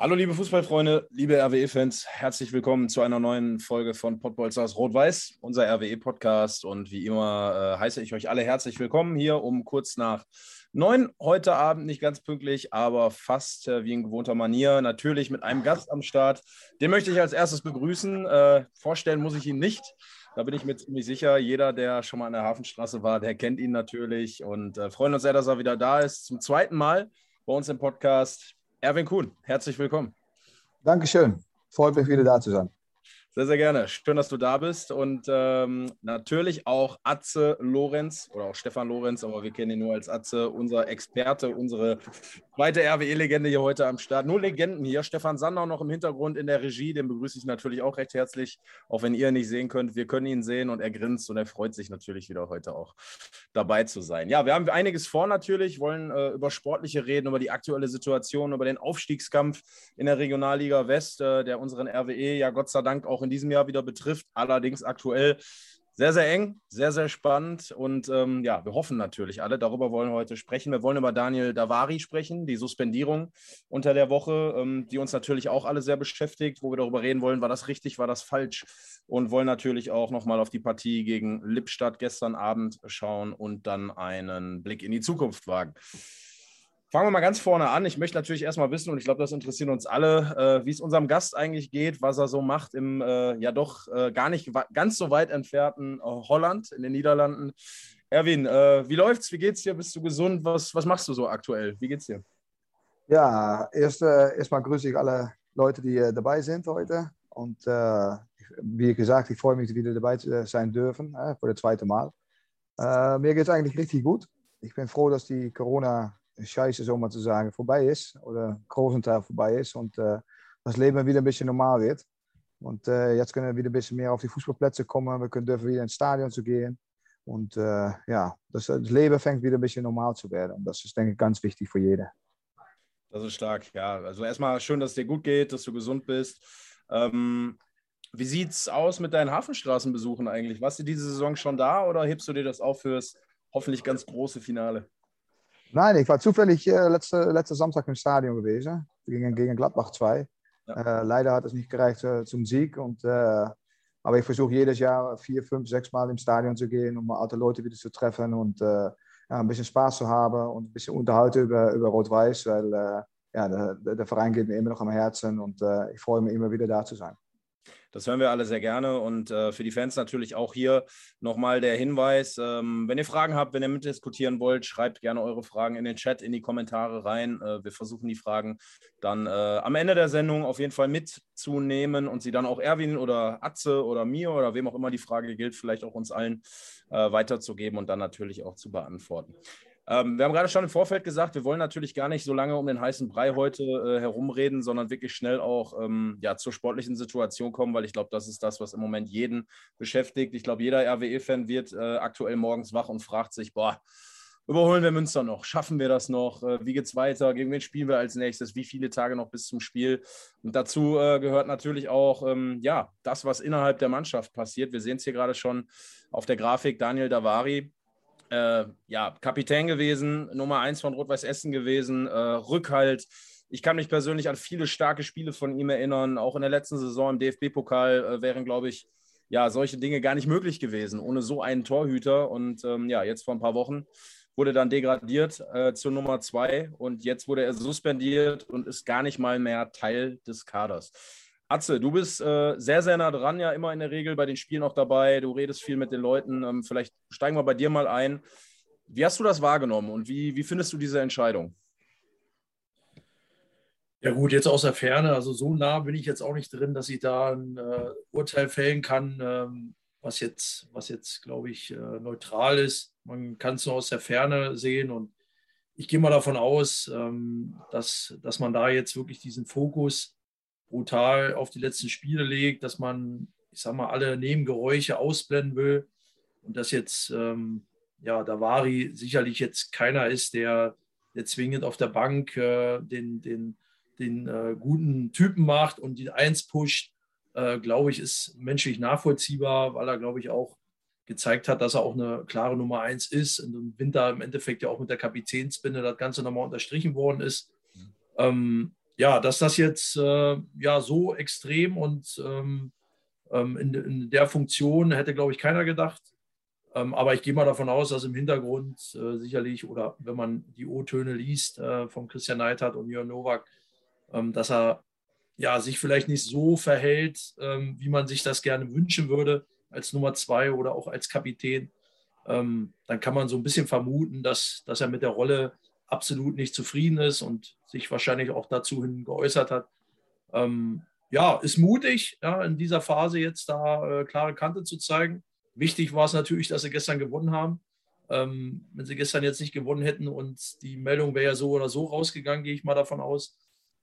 Hallo liebe Fußballfreunde, liebe RWE-Fans, herzlich willkommen zu einer neuen Folge von Pottbolzers Rot-Weiß, unser RWE-Podcast. Und wie immer äh, heiße ich euch alle herzlich willkommen hier um kurz nach neun heute Abend, nicht ganz pünktlich, aber fast äh, wie in gewohnter Manier. Natürlich mit einem Gast am Start. Den möchte ich als erstes begrüßen. Äh, vorstellen muss ich ihn nicht. Da bin ich mir ziemlich sicher. Jeder, der schon mal an der Hafenstraße war, der kennt ihn natürlich und äh, freuen uns sehr, dass er wieder da ist. Zum zweiten Mal bei uns im Podcast. Erwin Kuhn, herzlich willkommen. Dankeschön. Freut mich wieder da zu sein. Sehr, sehr gerne. Schön, dass du da bist. Und ähm, natürlich auch Atze Lorenz oder auch Stefan Lorenz, aber wir kennen ihn nur als Atze, unser Experte, unsere zweite RWE-Legende hier heute am Start. Nur Legenden hier. Stefan Sandau noch im Hintergrund in der Regie, den begrüße ich natürlich auch recht herzlich, auch wenn ihr ihn nicht sehen könnt. Wir können ihn sehen und er grinst und er freut sich natürlich wieder heute auch dabei zu sein. Ja, wir haben einiges vor natürlich, wollen äh, über Sportliche reden, über die aktuelle Situation, über den Aufstiegskampf in der Regionalliga West, äh, der unseren RWE ja Gott sei Dank auch in diesem Jahr wieder betrifft. Allerdings aktuell sehr, sehr eng, sehr, sehr spannend. Und ähm, ja, wir hoffen natürlich alle, darüber wollen wir heute sprechen. Wir wollen über Daniel Davari sprechen, die Suspendierung unter der Woche, ähm, die uns natürlich auch alle sehr beschäftigt, wo wir darüber reden wollen, war das richtig, war das falsch? Und wollen natürlich auch nochmal auf die Partie gegen Lippstadt gestern Abend schauen und dann einen Blick in die Zukunft wagen. Fangen wir mal ganz vorne an. Ich möchte natürlich erstmal wissen, und ich glaube, das interessiert uns alle, äh, wie es unserem Gast eigentlich geht, was er so macht im äh, ja doch äh, gar nicht ganz so weit entfernten äh, Holland, in den Niederlanden. Erwin, äh, wie läuft's? Wie geht's dir? Bist du gesund? Was, was machst du so aktuell? Wie geht's dir? Ja, erst, äh, erstmal grüße ich alle Leute, die dabei sind heute. Und wie gesagt, ich freue mich, wieder dabei zu sein dürfen, für das zweite Mal. mir geht es eigentlich richtig gut. Ich bin froh, dass die Corona Scheiße, so mal zu sagen, vorbei ist oder großen Teil vorbei ist und äh, das Leben wieder ein bisschen normal wird. Und äh, jetzt können wir wieder ein bisschen mehr auf die Fußballplätze kommen. Wir können dürfen wieder ins Stadion zu gehen. Und äh, ja, das, das, Leben fängt wieder ein bisschen normal zu werden. Und das ist, denke ich, ganz wichtig für jeden. Das ist stark, ja. Also erstmal schön, dass es dir gut geht, dass du gesund bist. Ähm, wie sieht es aus mit deinen Hafenstraßenbesuchen eigentlich? Warst du diese Saison schon da oder hebst du dir das auf fürs hoffentlich ganz große Finale? Nein, ich war zufällig äh, letzte, letzte Samstag im Stadion gewesen, gegen, gegen Gladbach 2. Ja. Äh, leider hat es nicht gereicht äh, zum Sieg. Und, äh, aber ich versuche jedes Jahr vier, fünf, sechs Mal im Stadion zu gehen, um alte Leute wieder zu treffen und äh, ja, ein bisschen Spaß zu haben und ein bisschen unterhalten über, über Rot-Weiß, weil äh, ja, der, der, Verein geht mir immer noch am Herzen und ich freue mich immer wieder da zu sein. Das hören wir alle sehr gerne. Und äh, für die Fans natürlich auch hier nochmal der Hinweis, ähm, wenn ihr Fragen habt, wenn ihr mitdiskutieren wollt, schreibt gerne eure Fragen in den Chat, in die Kommentare rein. Äh, wir versuchen die Fragen dann äh, am Ende der Sendung auf jeden Fall mitzunehmen und sie dann auch Erwin oder Atze oder mir oder wem auch immer die Frage gilt, vielleicht auch uns allen äh, weiterzugeben und dann natürlich auch zu beantworten. Ähm, wir haben gerade schon im Vorfeld gesagt, wir wollen natürlich gar nicht so lange um den heißen Brei heute äh, herumreden, sondern wirklich schnell auch ähm, ja, zur sportlichen Situation kommen, weil ich glaube, das ist das, was im Moment jeden beschäftigt. Ich glaube, jeder RWE-Fan wird äh, aktuell morgens wach und fragt sich, boah, überholen wir Münster noch? Schaffen wir das noch? Äh, wie es weiter? Gegen wen spielen wir als nächstes? Wie viele Tage noch bis zum Spiel? Und dazu äh, gehört natürlich auch ähm, ja, das, was innerhalb der Mannschaft passiert. Wir sehen es hier gerade schon auf der Grafik. Daniel Davari äh, ja, Kapitän gewesen, Nummer eins von Rot-Weiß Essen gewesen, äh, Rückhalt. Ich kann mich persönlich an viele starke Spiele von ihm erinnern. Auch in der letzten Saison im DFB-Pokal äh, wären, glaube ich, ja, solche Dinge gar nicht möglich gewesen, ohne so einen Torhüter. Und ähm, ja, jetzt vor ein paar Wochen wurde dann degradiert äh, zur Nummer zwei und jetzt wurde er suspendiert und ist gar nicht mal mehr Teil des Kaders. Atze, du bist äh, sehr, sehr nah dran, ja immer in der Regel bei den Spielen auch dabei. Du redest viel mit den Leuten. Ähm, vielleicht steigen wir bei dir mal ein. Wie hast du das wahrgenommen und wie, wie findest du diese Entscheidung? Ja gut, jetzt aus der Ferne, also so nah bin ich jetzt auch nicht drin, dass ich da ein äh, Urteil fällen kann, ähm, was jetzt, was jetzt glaube ich, äh, neutral ist. Man kann es nur aus der Ferne sehen und ich gehe mal davon aus, ähm, dass, dass man da jetzt wirklich diesen Fokus brutal auf die letzten Spiele legt, dass man, ich sag mal, alle Nebengeräusche ausblenden will und dass jetzt, ähm, ja, Davari sicherlich jetzt keiner ist, der, der zwingend auf der Bank äh, den, den, den äh, guten Typen macht und die Eins pusht, äh, glaube ich, ist menschlich nachvollziehbar, weil er, glaube ich, auch gezeigt hat, dass er auch eine klare Nummer eins ist und im Winter im Endeffekt ja auch mit der Kapitänsbinde das Ganze nochmal unterstrichen worden ist. Mhm. Ähm, ja, dass das jetzt äh, ja so extrem und ähm, ähm, in, in, der Funktion hätte, glaube ich, keiner gedacht. Ähm, aber ich gehe mal davon aus, dass im Hintergrund äh, sicherlich oder wenn man die O-Töne liest äh, von Christian Neidhardt und Jörn Nowak, ähm, dass er ja, sich vielleicht nicht so verhält, ähm, wie man sich das gerne wünschen würde als Nummer zwei oder auch als Kapitän. Ähm, dann kann man so ein bisschen vermuten, dass, dass er mit der Rolle absolut nicht zufrieden ist und sich wahrscheinlich auch dazu hin geäußert hat. Ähm, ja, ist mutig, ja, in dieser Phase jetzt da äh, klare Kante zu zeigen. Wichtig war es natürlich, dass sie gestern gewonnen haben. Ähm, wenn sie gestern jetzt nicht gewonnen hätten und die Meldung wäre ja so oder so rausgegangen, gehe ich mal davon aus,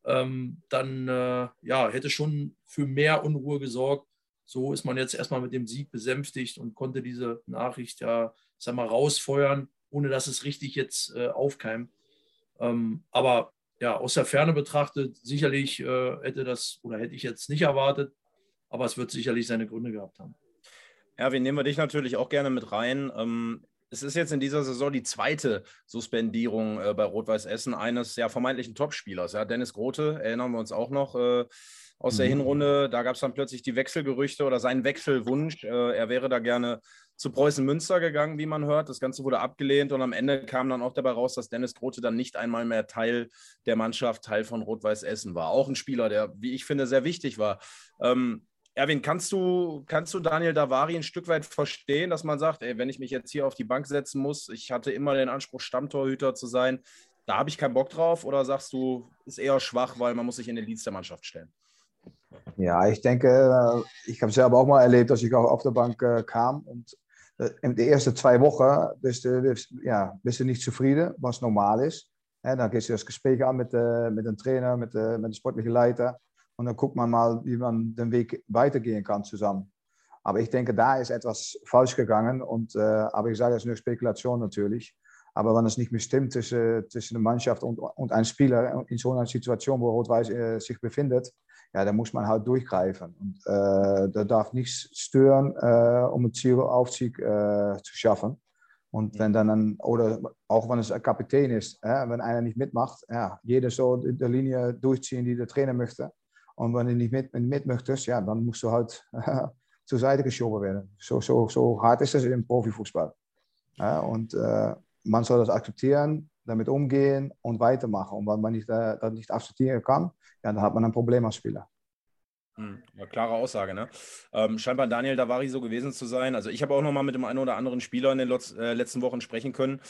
ähm, dann äh, ja, hätte schon für mehr Unruhe gesorgt. So ist man jetzt erstmal mit dem Sieg besänftigt und konnte diese Nachricht ja, sag mal, rausfeuern, ohne dass es richtig jetzt äh, aufkeimt. Ähm, aber ja, aus der Ferne betrachtet, sicherlich äh, hätte das oder hätte ich jetzt nicht erwartet, aber es wird sicherlich seine Gründe gehabt haben. Erwin, nehmen wir dich natürlich auch gerne mit rein. Ähm, es ist jetzt in dieser Saison die zweite Suspendierung äh, bei Rot-Weiß Essen eines ja vermeintlichen Topspielers. Ja, Dennis Grote, erinnern wir uns auch noch äh, aus mhm. der Hinrunde. Da gab es dann plötzlich die Wechselgerüchte oder seinen Wechselwunsch. Äh, er wäre da gerne zu Preußen Münster gegangen, wie man hört. Das Ganze wurde abgelehnt und am Ende kam dann auch dabei raus, dass Dennis Grote dann nicht einmal mehr Teil der Mannschaft, Teil von Rot-Weiß Essen war. Auch ein Spieler, der, wie ich finde, sehr wichtig war. Ähm, Erwin, kannst du, kannst du Daniel Davari ein Stück weit verstehen, dass man sagt, ey, wenn ich mich jetzt hier auf die Bank setzen muss, ich hatte immer den Anspruch, Stammtorhüter zu sein, da habe ich keinen Bock drauf? Oder sagst du, ist eher schwach, weil man muss sich in den Dienst der Mannschaft stellen? Ja, ich denke, ich habe selber auch mal erlebt, dass ich auch auf der Bank äh, kam und in den ersten zwei Wochen bist du, ja, bist was normal ist. dann gehst du das Gespräch an mit dem Trainer, mit, mit dem sportlichen Leiter. Und dann guckt man mal, wie man den Weg weitergehen kann zusammen. Aber ich denke, da ist etwas falsch gegangen. Und, äh, aber ich sage, das ist nur Spekulation natürlich. Aber wenn es nicht mehr stimmt zwischen der Mannschaft und, und einem Spieler in so einer Situation, wo Rot-Weiß äh, ja, dann muss man halt durchgreifen. Und äh, da darf nichts stören, äh, um ein Zielaufstieg äh, zu schaffen. Und wenn dann, ein, oder auch wenn es ein Kapitän ist, wenn einer nicht mitmacht, ja, jeder soll die Linie durchziehen, die der Trainer möchte. Und wenn du nicht mit, mit möchtest, ja, dann musst du halt zur Seite geschoben werden. So, so, so hart ist es im Profifußball. Ja, und äh, man soll das akzeptieren, damit umgehen und weitermachen. Und wenn man nicht, äh, das nicht akzeptieren kann, ja, dann hat man ein Problem als Spieler. Hm, ja, klare Aussage, ne? Ähm, scheinbar Daniel Davari so gewesen zu sein. Also ich habe auch noch mal mit dem einen oder anderen Spieler in den äh, letzten Wochen sprechen können.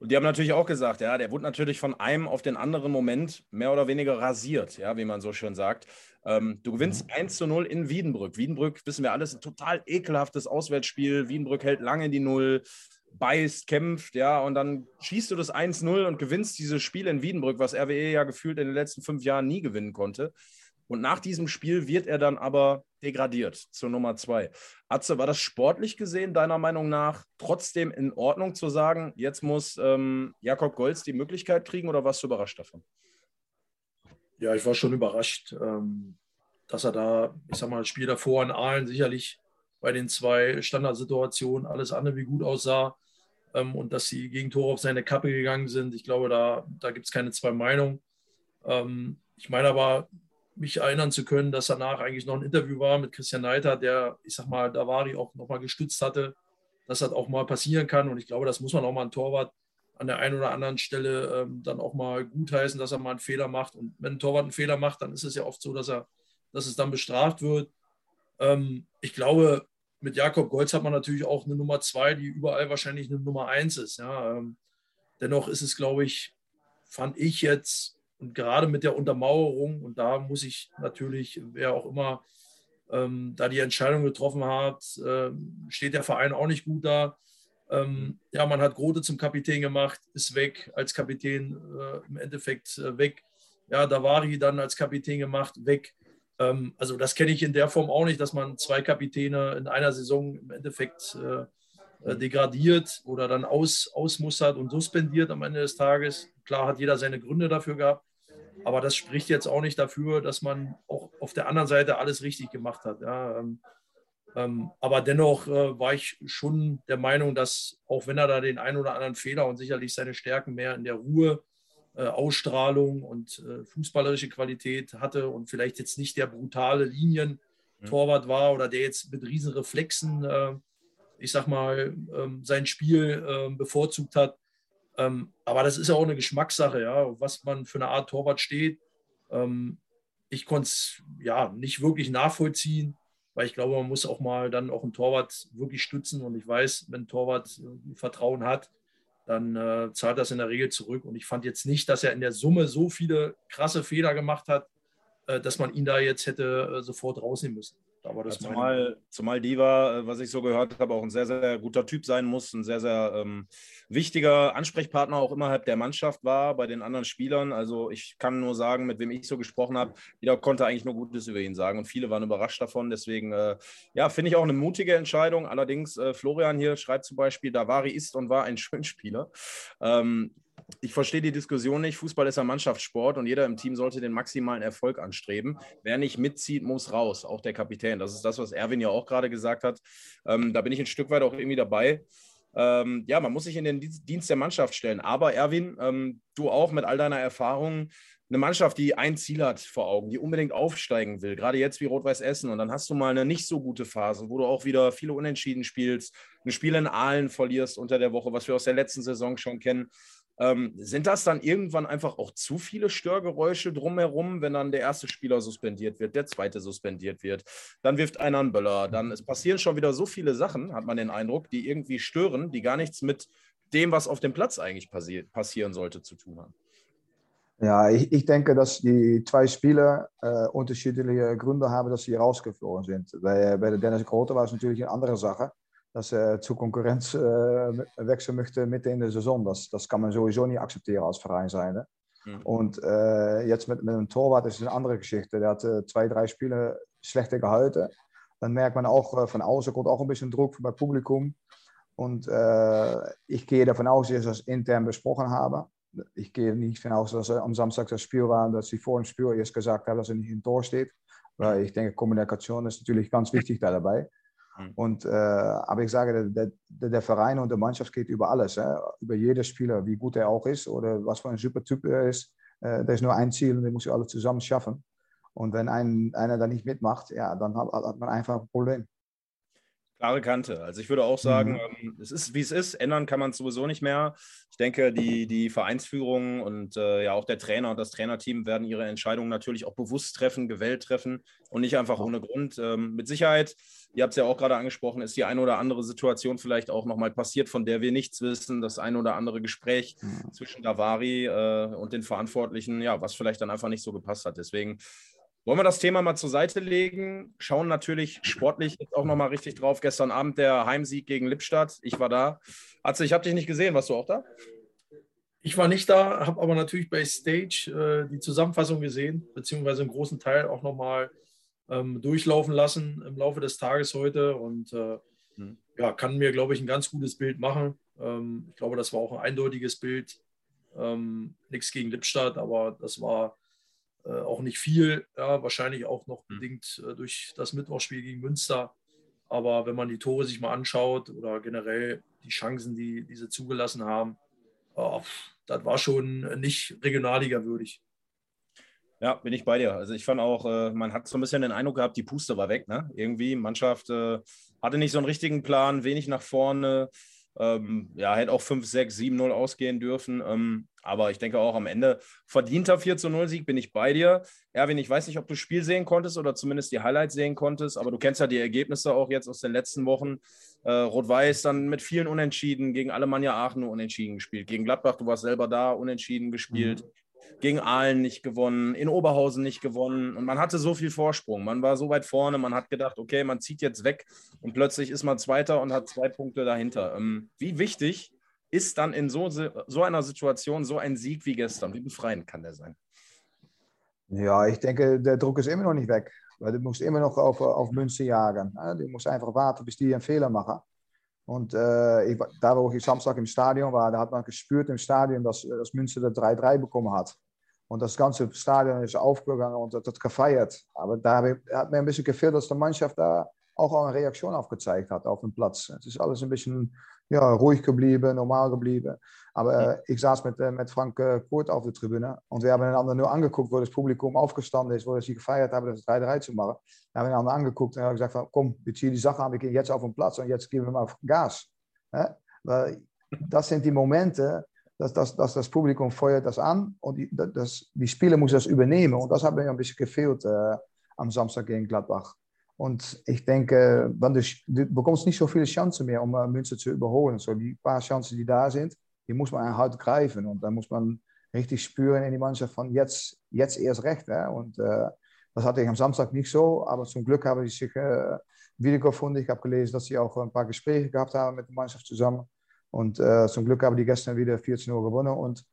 Und die haben natürlich auch gesagt, ja, der wurde natürlich von einem auf den anderen Moment mehr oder weniger rasiert, ja, wie man so schön sagt. Ähm, du gewinnst mhm. 1 zu 0 in Wiedenbrück. Wiedenbrück, wissen wir alles, ein total ekelhaftes Auswärtsspiel. Wiedenbrück hält lange die Null, beißt, kämpft, ja, und dann schießt du das 1-0 und gewinnst dieses Spiel in Wiedenbrück, was RWE ja gefühlt in den letzten fünf Jahren nie gewinnen konnte. Und nach diesem Spiel wird er dann aber degradiert zur Nummer zwei. Atze, war das sportlich gesehen, deiner Meinung nach, trotzdem in Ordnung zu sagen, jetzt muss ähm, Jakob Golz die Möglichkeit kriegen oder warst du überrascht davon? Ja, ich war schon überrascht, ähm, dass er da, ich sag mal, das Spiel davor in Aalen sicherlich bei den zwei Standardsituationen alles andere wie gut aussah ähm, und dass die Gegentore auf seine Kappe gegangen sind. Ich glaube, da, da gibt es keine zwei Meinungen. Ähm, ich meine aber, mich erinnern zu können, dass danach eigentlich noch ein Interview war mit Christian Neiter, der, ich sag mal, Davari auch nochmal gestützt hatte, dass das auch mal passieren kann. Und ich glaube, das muss man auch mal ein Torwart an der einen oder anderen Stelle ähm, dann auch mal gutheißen, dass er mal einen Fehler macht. Und wenn ein Torwart einen Fehler macht, dann ist es ja oft so, dass er, dass es dann bestraft wird. Ähm, ich glaube, mit Jakob Golz hat man natürlich auch eine Nummer zwei, die überall wahrscheinlich eine Nummer eins ist. Ja. Ähm, dennoch ist es, glaube ich, fand ich jetzt und gerade mit der Untermauerung, und da muss ich natürlich, wer auch immer ähm, da die Entscheidung getroffen hat, äh, steht der Verein auch nicht gut da. Ähm, ja, man hat Grote zum Kapitän gemacht, ist weg, als Kapitän äh, im Endeffekt äh, weg. Ja, Davari dann als Kapitän gemacht, weg. Ähm, also das kenne ich in der Form auch nicht, dass man zwei Kapitäne in einer Saison im Endeffekt äh, äh, degradiert oder dann aus, ausmustert und suspendiert am Ende des Tages. Klar hat jeder seine Gründe dafür gehabt. Aber das spricht jetzt auch nicht dafür, dass man auch auf der anderen Seite alles richtig gemacht hat. Ja, ähm, ähm, aber dennoch äh, war ich schon der Meinung, dass auch wenn er da den einen oder anderen Fehler und sicherlich seine Stärken mehr in der Ruhe äh, Ausstrahlung und äh, fußballerische Qualität hatte und vielleicht jetzt nicht der brutale Linientorwart war oder der jetzt mit riesen Reflexen, äh, ich sag mal, ähm, sein Spiel ähm, bevorzugt hat. Ähm, aber das ist ja auch eine Geschmackssache, ja, was man für eine Art Torwart steht. ich konnte es ja nicht wirklich nachvollziehen, weil ich glaube, man muss auch mal dann auch einen Torwart wirklich stützen und ich weiß, wenn ein Torwart Vertrauen hat, dann äh, zahlt das in der Regel zurück. Und ich fand jetzt nicht, dass er in der Summe so viele krasse Fehler gemacht hat, äh, dass man ihn da jetzt hätte äh, sofort rausnehmen müssen. Aber das ja, zumal, zumal Diva, äh, was ich so gehört habe, auch ein sehr, sehr guter Typ sein muss, ein sehr, sehr ähm, wichtiger Ansprechpartner auch innerhalb der Mannschaft war bei den anderen Spielern. Also ich kann nur sagen, mit wem ich so gesprochen habe, jeder konnte eigentlich nur Gutes über ihn sagen und viele waren überrascht davon. Deswegen, äh, ja, finde ich auch eine mutige Entscheidung. Allerdings, äh, Florian hier schreibt zum Beispiel, Davari ist und war ein Schönspieler. Ähm, ich verstehe die Diskussion nicht. Fußball ist ein Mannschaftssport und jeder im Team sollte den maximalen Erfolg anstreben. Wer nicht mitzieht, muss raus, auch der Kapitän. Das ist das, was Erwin ja auch gerade gesagt hat. Ähm, da bin ich ein Stück weit auch irgendwie dabei. Ähm, ja, man muss sich in den Dienst der Mannschaft stellen. Aber Erwin, ähm, du auch mit all deiner Erfahrung, eine Mannschaft, die ein Ziel hat vor Augen, die unbedingt aufsteigen will, gerade jetzt wie Rot-Weiß Essen. Und dann hast du mal eine nicht so gute Phase, wo du auch wieder viele Unentschieden spielst, ein Spiel in Aalen verlierst unter der Woche, was wir aus der letzten Saison schon kennen. Ähm, sind das dann irgendwann einfach auch zu viele Störgeräusche drumherum, wenn dann der erste Spieler suspendiert wird, der zweite suspendiert wird, dann wirft einer einen Böller, dann es passieren schon wieder so viele Sachen, hat man den Eindruck, die irgendwie stören, die gar nichts mit dem, was auf dem Platz eigentlich passi passieren sollte, zu tun haben. Ja, ich, ich denke, dass die zwei Spieler äh, unterschiedliche Gründe haben, dass sie rausgeflogen sind. Bei, bei Dennis Grote war es natürlich eine andere Sache dass er zur Konkurrenz äh, wechseln möchte mitten in der Saison. Das, das kann man sowieso nicht akzeptieren als Verein. Mhm. Und äh, jetzt mit, mit einem Torwart ist es eine andere Geschichte. Der hat äh, zwei, drei Spiele schlechter gehalten. Dann merkt man auch äh, von außen kommt auch ein bisschen Druck beim Publikum. Und äh, ich gehe davon aus, dass sie das intern besprochen haben. Ich gehe nicht davon aus, dass er am Samstag das Spiel war und dass sie vor dem Spiel erst gesagt haben, dass er nicht im Tor steht. Weil ich denke, Kommunikation ist natürlich ganz wichtig da dabei. Mhm. Und, äh, aber ich sage, der, der, der, Verein und der Mannschaft geht über alles. Hè? Über jeden Spieler, wie gut er auch ist oder was für ein super Typ er ist. Äh, da ist nur ein Ziel und den muss ich alle zusammen schaffen. Und wenn ein, einer da nicht mitmacht, ja, dann hat, hat man einfach ein Problem. Klare Kante. Also ich würde auch sagen, mhm. Ähm, es ist, wie es ist. Ändern kann man es sowieso nicht mehr. Ich denke, die, die Vereinsführung und äh, ja auch der Trainer und das Trainerteam werden ihre Entscheidungen natürlich auch bewusst treffen, gewählt treffen und nicht einfach ohne Grund. Ähm, mit Sicherheit, ihr habt es ja auch gerade angesprochen, ist die eine oder andere Situation vielleicht auch nochmal passiert, von der wir nichts wissen. Das eine oder andere Gespräch mhm. zwischen Davari äh, und den Verantwortlichen, ja, was vielleicht dann einfach nicht so gepasst hat. Deswegen wollen wir das Thema mal zur Seite legen? Schauen natürlich sportlich jetzt auch nochmal richtig drauf. Gestern Abend der Heimsieg gegen Lippstadt. Ich war da. Atze, ich habe dich nicht gesehen. Warst du auch da? Ich war nicht da, habe aber natürlich bei Stage äh, die Zusammenfassung gesehen, beziehungsweise einen großen Teil auch nochmal ähm, durchlaufen lassen im Laufe des Tages heute und äh, hm. ja, kann mir, glaube ich, ein ganz gutes Bild machen. Ähm, ich glaube, das war auch ein eindeutiges Bild. Ähm, nichts gegen Lippstadt, aber das war auch nicht viel, ja, wahrscheinlich auch noch mhm. bedingt äh, durch das Mittwochspiel gegen Münster. Aber wenn man die Tore sich mal anschaut oder generell die Chancen, die diese zugelassen haben, oh, das war schon nicht Regionalliga würdig. Ja, bin ich bei dir. Also ich fand auch, äh, man hat so ein bisschen den Eindruck gehabt, die Puste war weg. Ne? Irgendwie, Mannschaft äh, hatte nicht so einen richtigen Plan, wenig nach vorne. Ähm, ja, hätte auch 5, 6, 7, 0 ausgehen dürfen. Ähm, aber ich denke auch am Ende verdienter 4 zu 0 Sieg bin ich bei dir. Erwin, ich weiß nicht, ob du das Spiel sehen konntest oder zumindest die Highlights sehen konntest, aber du kennst ja die Ergebnisse auch jetzt aus den letzten Wochen. Äh, Rot-Weiß dann mit vielen Unentschieden gegen Alemannia Aachen nur unentschieden gespielt. Gegen Gladbach, du warst selber da, unentschieden gespielt. Mhm gegen Aalen nicht gewonnen, in Oberhausen nicht gewonnen und man hatte so viel Vorsprung. Man war so weit vorne, man hat gedacht, okay, man zieht jetzt weg und plötzlich ist man Zweiter und hat zwei Punkte dahinter. Ähm, wie wichtig ist dann in so, so einer Situation so ein Sieg wie gestern? Wie befreiend kann der sein? Ja, ich denke, der Druck ist immer noch nicht weg. Weil du musst immer noch auf, auf Münster jagen. Du musst einfach warten, bis die einen Fehler machen. Und äh, ich, da, wo ich Samstag im Stadion war, da hat man gespürt im Stadion, dass, dass Münster das 3-3 bekommen hat. Und das ganze Stadion ist aufgegangen und hat das gefeiert. Aber da hat mir ein bisschen gefehlt, dass die Mannschaft da auch eine Reaktion aufgezeigt hat auf dem Platz. Es ist alles ein bisschen ja, ruhig geblieben, normal geblieben. Aber äh, ich saß mit, äh, mit Frank äh, Kurt auf der Tribüne und wir haben einander nur angeguckt, wo das Publikum aufgestanden ist, wo sie gefeiert haben, das 3-3 zu machen. Wir haben einander angeguckt und haben gesagt, van, komm, wir ziehen die Sache an, wir gehen jetzt auf den Platz und jetzt geben wir mal Gas. Ja? Weil das sind die Momente, dass, dass, dass das Publikum feuert das an und die, das, die Spieler müssen das übernehmen. Und das hat mir ein bisschen gefehlt äh, am Samstag gegen Gladbach. Und ich denke, wenn du, bekommst nicht so viele Chancen mehr, um Münster zu überholen. So die paar Chancen, die da sind, die muss man halt greifen. Und dann muss man richtig spüren in die Mannschaft von jetzt, jetzt erst recht. Hè? Und äh, das hatte ich am Samstag nicht so, aber zum Glück haben sie sich äh, wiedergefunden. Ich habe gelesen, dass sie auch ein paar Gespräche gehabt haben mit der Mannschaft zusammen. Und zum Glück haben die gestern wieder 14 Uhr gewonnen und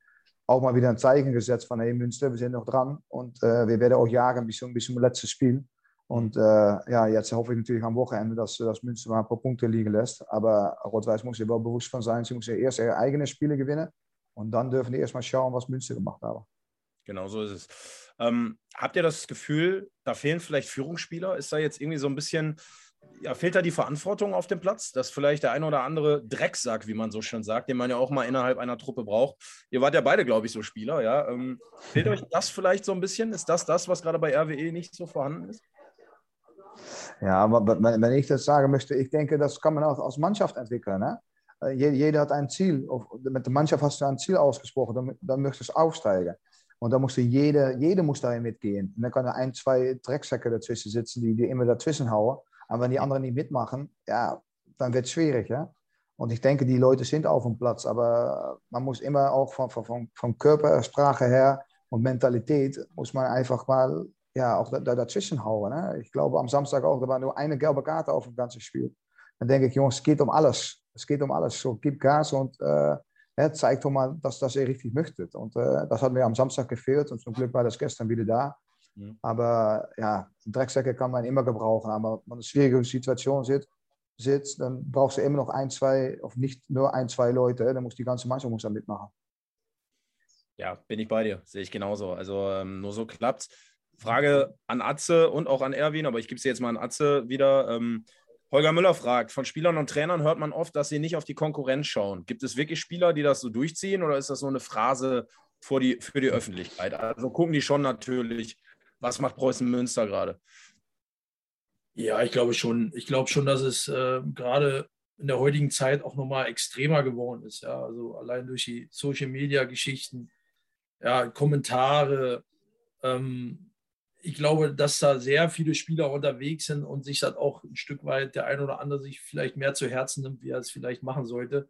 auch mal wieder ein Zeichen gesetzt von, hey Münster, wir sind noch dran und äh, wir werden auch jagen bis zum, bis zum letzten Spiel. Und äh, ja, jetzt hoffe ich natürlich am Wochenende, dass, dass Münster mal ein paar Punkte liegen lässt. Aber Rot-Weiß muss sich wel bewusst von sein, sie müssen erst ihre eigenen Spiele gewinnen und dann dürfen die erstmal schauen, was Münster gemacht haben. Genau so ist es. Ähm, habt ihr das Gefühl, da fehlen vielleicht Führungsspieler? Ist da jetzt irgendwie so ein bisschen, ja, fehlt da die Verantwortung auf dem Platz, dass vielleicht der ein oder andere Drecksack, wie man so schön sagt, den man ja auch mal innerhalb einer Truppe braucht. Ihr wart ja beide, glaube ich, so Spieler, ja. Ähm, fehlt euch das vielleicht so ein bisschen? Ist das das, was gerade bei RWE nicht so vorhanden ist? Ja, wenn ich das sagen möchte, ich denke, das kann man als Mannschaft entwickeln. Ne? Jeder hat ein Ziel. Mit der Mannschaft hast du ein Ziel ausgesprochen, dann, dann möchtest du aufsteigen. Und dann musste jeder, jeder muss darin mitgehen. Und dann kann er ein, zwei Drecksäcke dazwischen sitzen, die, die immer dazwischen hauen. Aber wenn die anderen nicht mitmachen, ja, dann es schwierig. Ja? Und ich denke, die Leute sind auf dem Platz, aber man muss immer auch von, von, von Körpersprache her und Mentalität, muss man einfach mal ja, auch da, dazwischen hauen. Ne? Ich glaube am Samstag auch, da war nur eine gelbe Karte auf dem ganzen Spiel. Dann denke ich, Jungs, es geht um alles. Es geht um alles. So, gib Gas und äh, ja, zeigt doch mal, dass, dass ihr richtig möchtet. Und äh, das hat mir am Samstag gefehlt und zum Glück war das gestern wieder da. Mhm. Aber ja, Drecksäcke kann man immer gebrauchen. Aber wenn man in einer schwierigen Situation sitzt, sitzt, dann brauchst du immer noch ein, zwei, of nicht nur ein, zwei Leute. Dann muss die ganze Mannschaft muss da mitmachen. Ja, bin ich bei dir. Sehe ich genauso. Also ähm, nur so klappt Frage an Atze und auch an Erwin, aber ich gebe sie jetzt mal an Atze wieder. Ähm, Holger Müller fragt, von Spielern und Trainern hört man oft, dass sie nicht auf die Konkurrenz schauen. Gibt es wirklich Spieler, die das so durchziehen oder ist das so eine Phrase für die, für die Öffentlichkeit? Also gucken die schon natürlich, was macht Preußen Münster gerade? Ja, ich glaube schon. Ich glaube schon, dass es äh, gerade in der heutigen Zeit auch nochmal extremer geworden ist. Ja, also allein durch die Social Media Geschichten, ja, Kommentare, ähm, ich glaube, dass da sehr viele Spieler unterwegs sind und sich das auch ein Stück weit der ein oder andere sich vielleicht mehr zu Herzen nimmt, wie er es vielleicht machen sollte.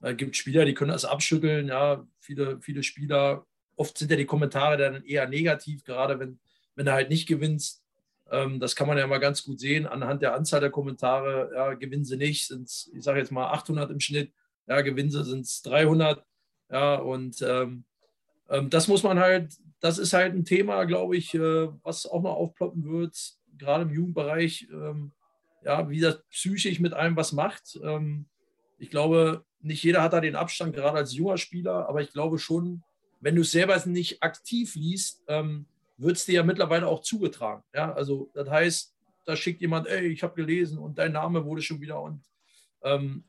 Es gibt Spieler, die können das abschütteln. Ja, viele, viele Spieler, oft sind ja die Kommentare dann eher negativ, gerade wenn, wenn du halt nicht gewinnst. Ähm, das kann man ja mal ganz gut sehen anhand der Anzahl der Kommentare. Ja, gewinnen sie nicht, sind es, ich sage jetzt mal 800 im Schnitt. Ja, gewinnen sie, sind es 300. Ja, und ähm, ähm, das muss man halt das ist halt ein Thema, glaube ich, äh, was auch noch aufploppen wird, gerade im Jugendbereich, ähm, ja, wie das psychisch mit einem was macht. Ähm, ich glaube, nicht jeder hat da den Abstand, gerade als junger Spieler, aber ich glaube schon, wenn du es selber nicht aktiv liest, ähm, wird es dir ja mittlerweile auch zugetragen. Ja, also das heißt, da schickt jemand, ey, ich habe gelesen und dein Name wurde schon wieder und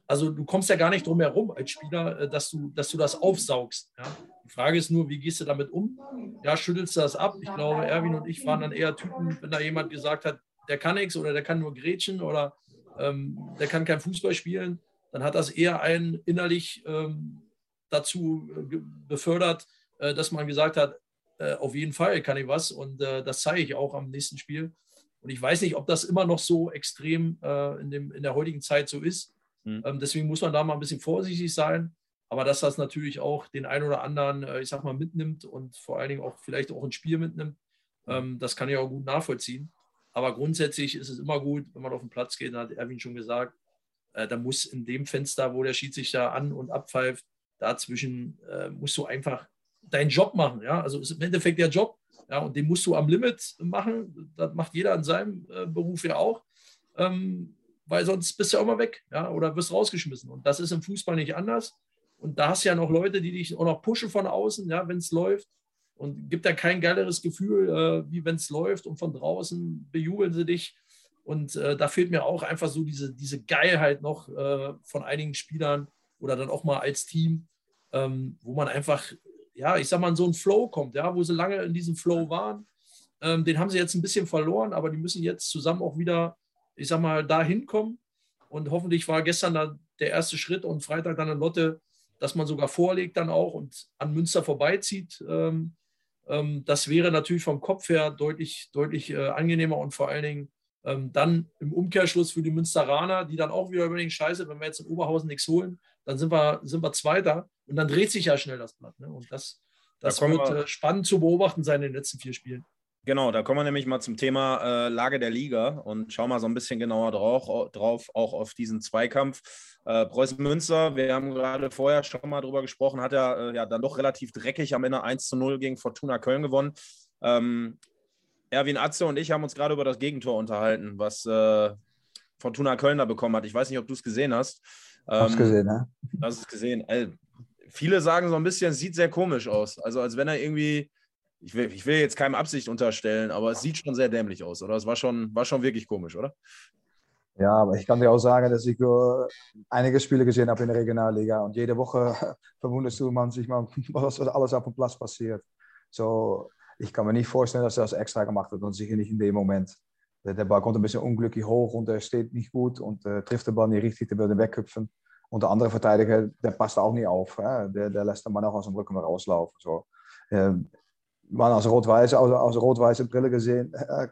also du kommst ja gar nicht drum herum als Spieler, äh, dass du, dass du das aufsaugst. Ja? Die Frage ist nur, wie gehst du damit um? Ja, schüttelst du das ab? Ich glaube, Erwin und ich waren dann eher Typen, wenn da jemand gesagt hat, der kann nichts oder der kann nur Gretchen oder ähm, der kann kein Fußball spielen, dann hat das eher einen innerlich ähm, dazu äh, befördert, äh, dass man gesagt hat, äh, auf jeden Fall kann ich was und äh, das zeige ich auch am nächsten Spiel. Und ich weiß nicht, ob das immer noch so extrem äh, in, dem, in der heutigen Zeit so ist. Mhm. Ähm, deswegen muss man da mal ein bisschen vorsichtig sein. Aber dass das natürlich auch den einen oder anderen, äh, ich sag mal, mitnimmt und vor allen Dingen auch vielleicht auch ein Spiel mitnimmt, mhm. ähm, das kann ich auch gut nachvollziehen. Aber grundsätzlich ist es immer gut, wenn man auf den Platz geht, hat Erwin schon gesagt, äh, da muss in dem Fenster, wo der Schiedsrichter an- und abpfeift, dazwischen äh, musst du einfach deinen Job machen. Ja? Also ist im Endeffekt der Job. Ja, und den musst du am Limit machen. Das macht jeder in seinem äh, Beruf ja auch. Ähm, weil sonst bist du auch mal weg ja, oder wirst rausgeschmissen. Und das ist im Fußball nicht anders. Und da hast du ja noch Leute, die dich auch noch pushen von außen, ja, wenn es läuft. Und gibt da kein geileres Gefühl, äh, wie wenn es läuft und von draußen bejubeln sie dich. Und äh, da fehlt mir auch einfach so diese, diese Geilheit noch äh, von einigen Spielern oder dann auch mal als Team, ähm, wo man einfach, ja, ich sag mal, in so einen Flow kommt, ja, wo sie lange in diesem Flow waren. Ähm, den haben sie jetzt ein bisschen verloren, aber die müssen jetzt zusammen auch wieder, ich sag mal, da hinkommen. Und hoffentlich war gestern dann der erste Schritt und Freitag dann in Lotte, dass man sogar vorlegt dann auch und an Münster vorbeizieht. Ähm, ähm, das wäre natürlich vom Kopf her deutlich, deutlich äh, angenehmer und vor allen Dingen ähm, dann im Umkehrschluss für die Münsteraner, die dann auch wieder überlegen, scheiße, wenn wir jetzt in Oberhausen nichts holen, dann sind wir, sind wir Zweiter und dann dreht sich ja schnell das Blatt. Ne? Und das, das da wird äh, spannend zu beobachten sein in den letzten vier Spielen. Genau, da kommen wir nämlich mal zum Thema äh, Lage der Liga und schauen mal so ein bisschen genauer drauf, drauf auch auf diesen Zweikampf. Äh, Preußen Münster, wir haben gerade vorher schon mal drüber gesprochen, hat ja, äh, ja dann doch relativ dreckig am Ende 1 zu 0 gegen Fortuna Köln gewonnen. Ähm, Erwin Atze und ich haben uns gerade über das Gegentor unterhalten, was äh, Fortuna Köln da bekommen hat. Ich weiß nicht, ob du es gesehen hast. Ähm, Hast gesehen, ne? Hast es gesehen. Also, viele sagen so ein bisschen, es sieht sehr komisch aus. Also als wenn er irgendwie ich will, ich will jetzt keinem Absicht unterstellen, aber es sieht schon sehr dämlich aus, oder? Es war schon, war schon wirklich komisch, oder? Ja, aber ich kann dir auch sagen, dass ich einige Spiele gesehen habe in der Regionalliga und jede Woche verwunderst du man sich mal, was alles auf dem Platz passiert. So, ich kann mir nicht vorstellen, dass er das extra gemacht hat und sicher nicht in dem Moment. Der Ball kommt ein bisschen unglücklich hoch und er steht nicht gut und äh, trifft den Ball nicht richtig, der will den. Und der andere Verteidiger, der passt auch nicht auf. Der, der lässt den Mann auch aus dem Rücken rauslaufen. So. Ähm, man als Rot-Weiß, aus, aus rot-weiße Brille gesehen, äh,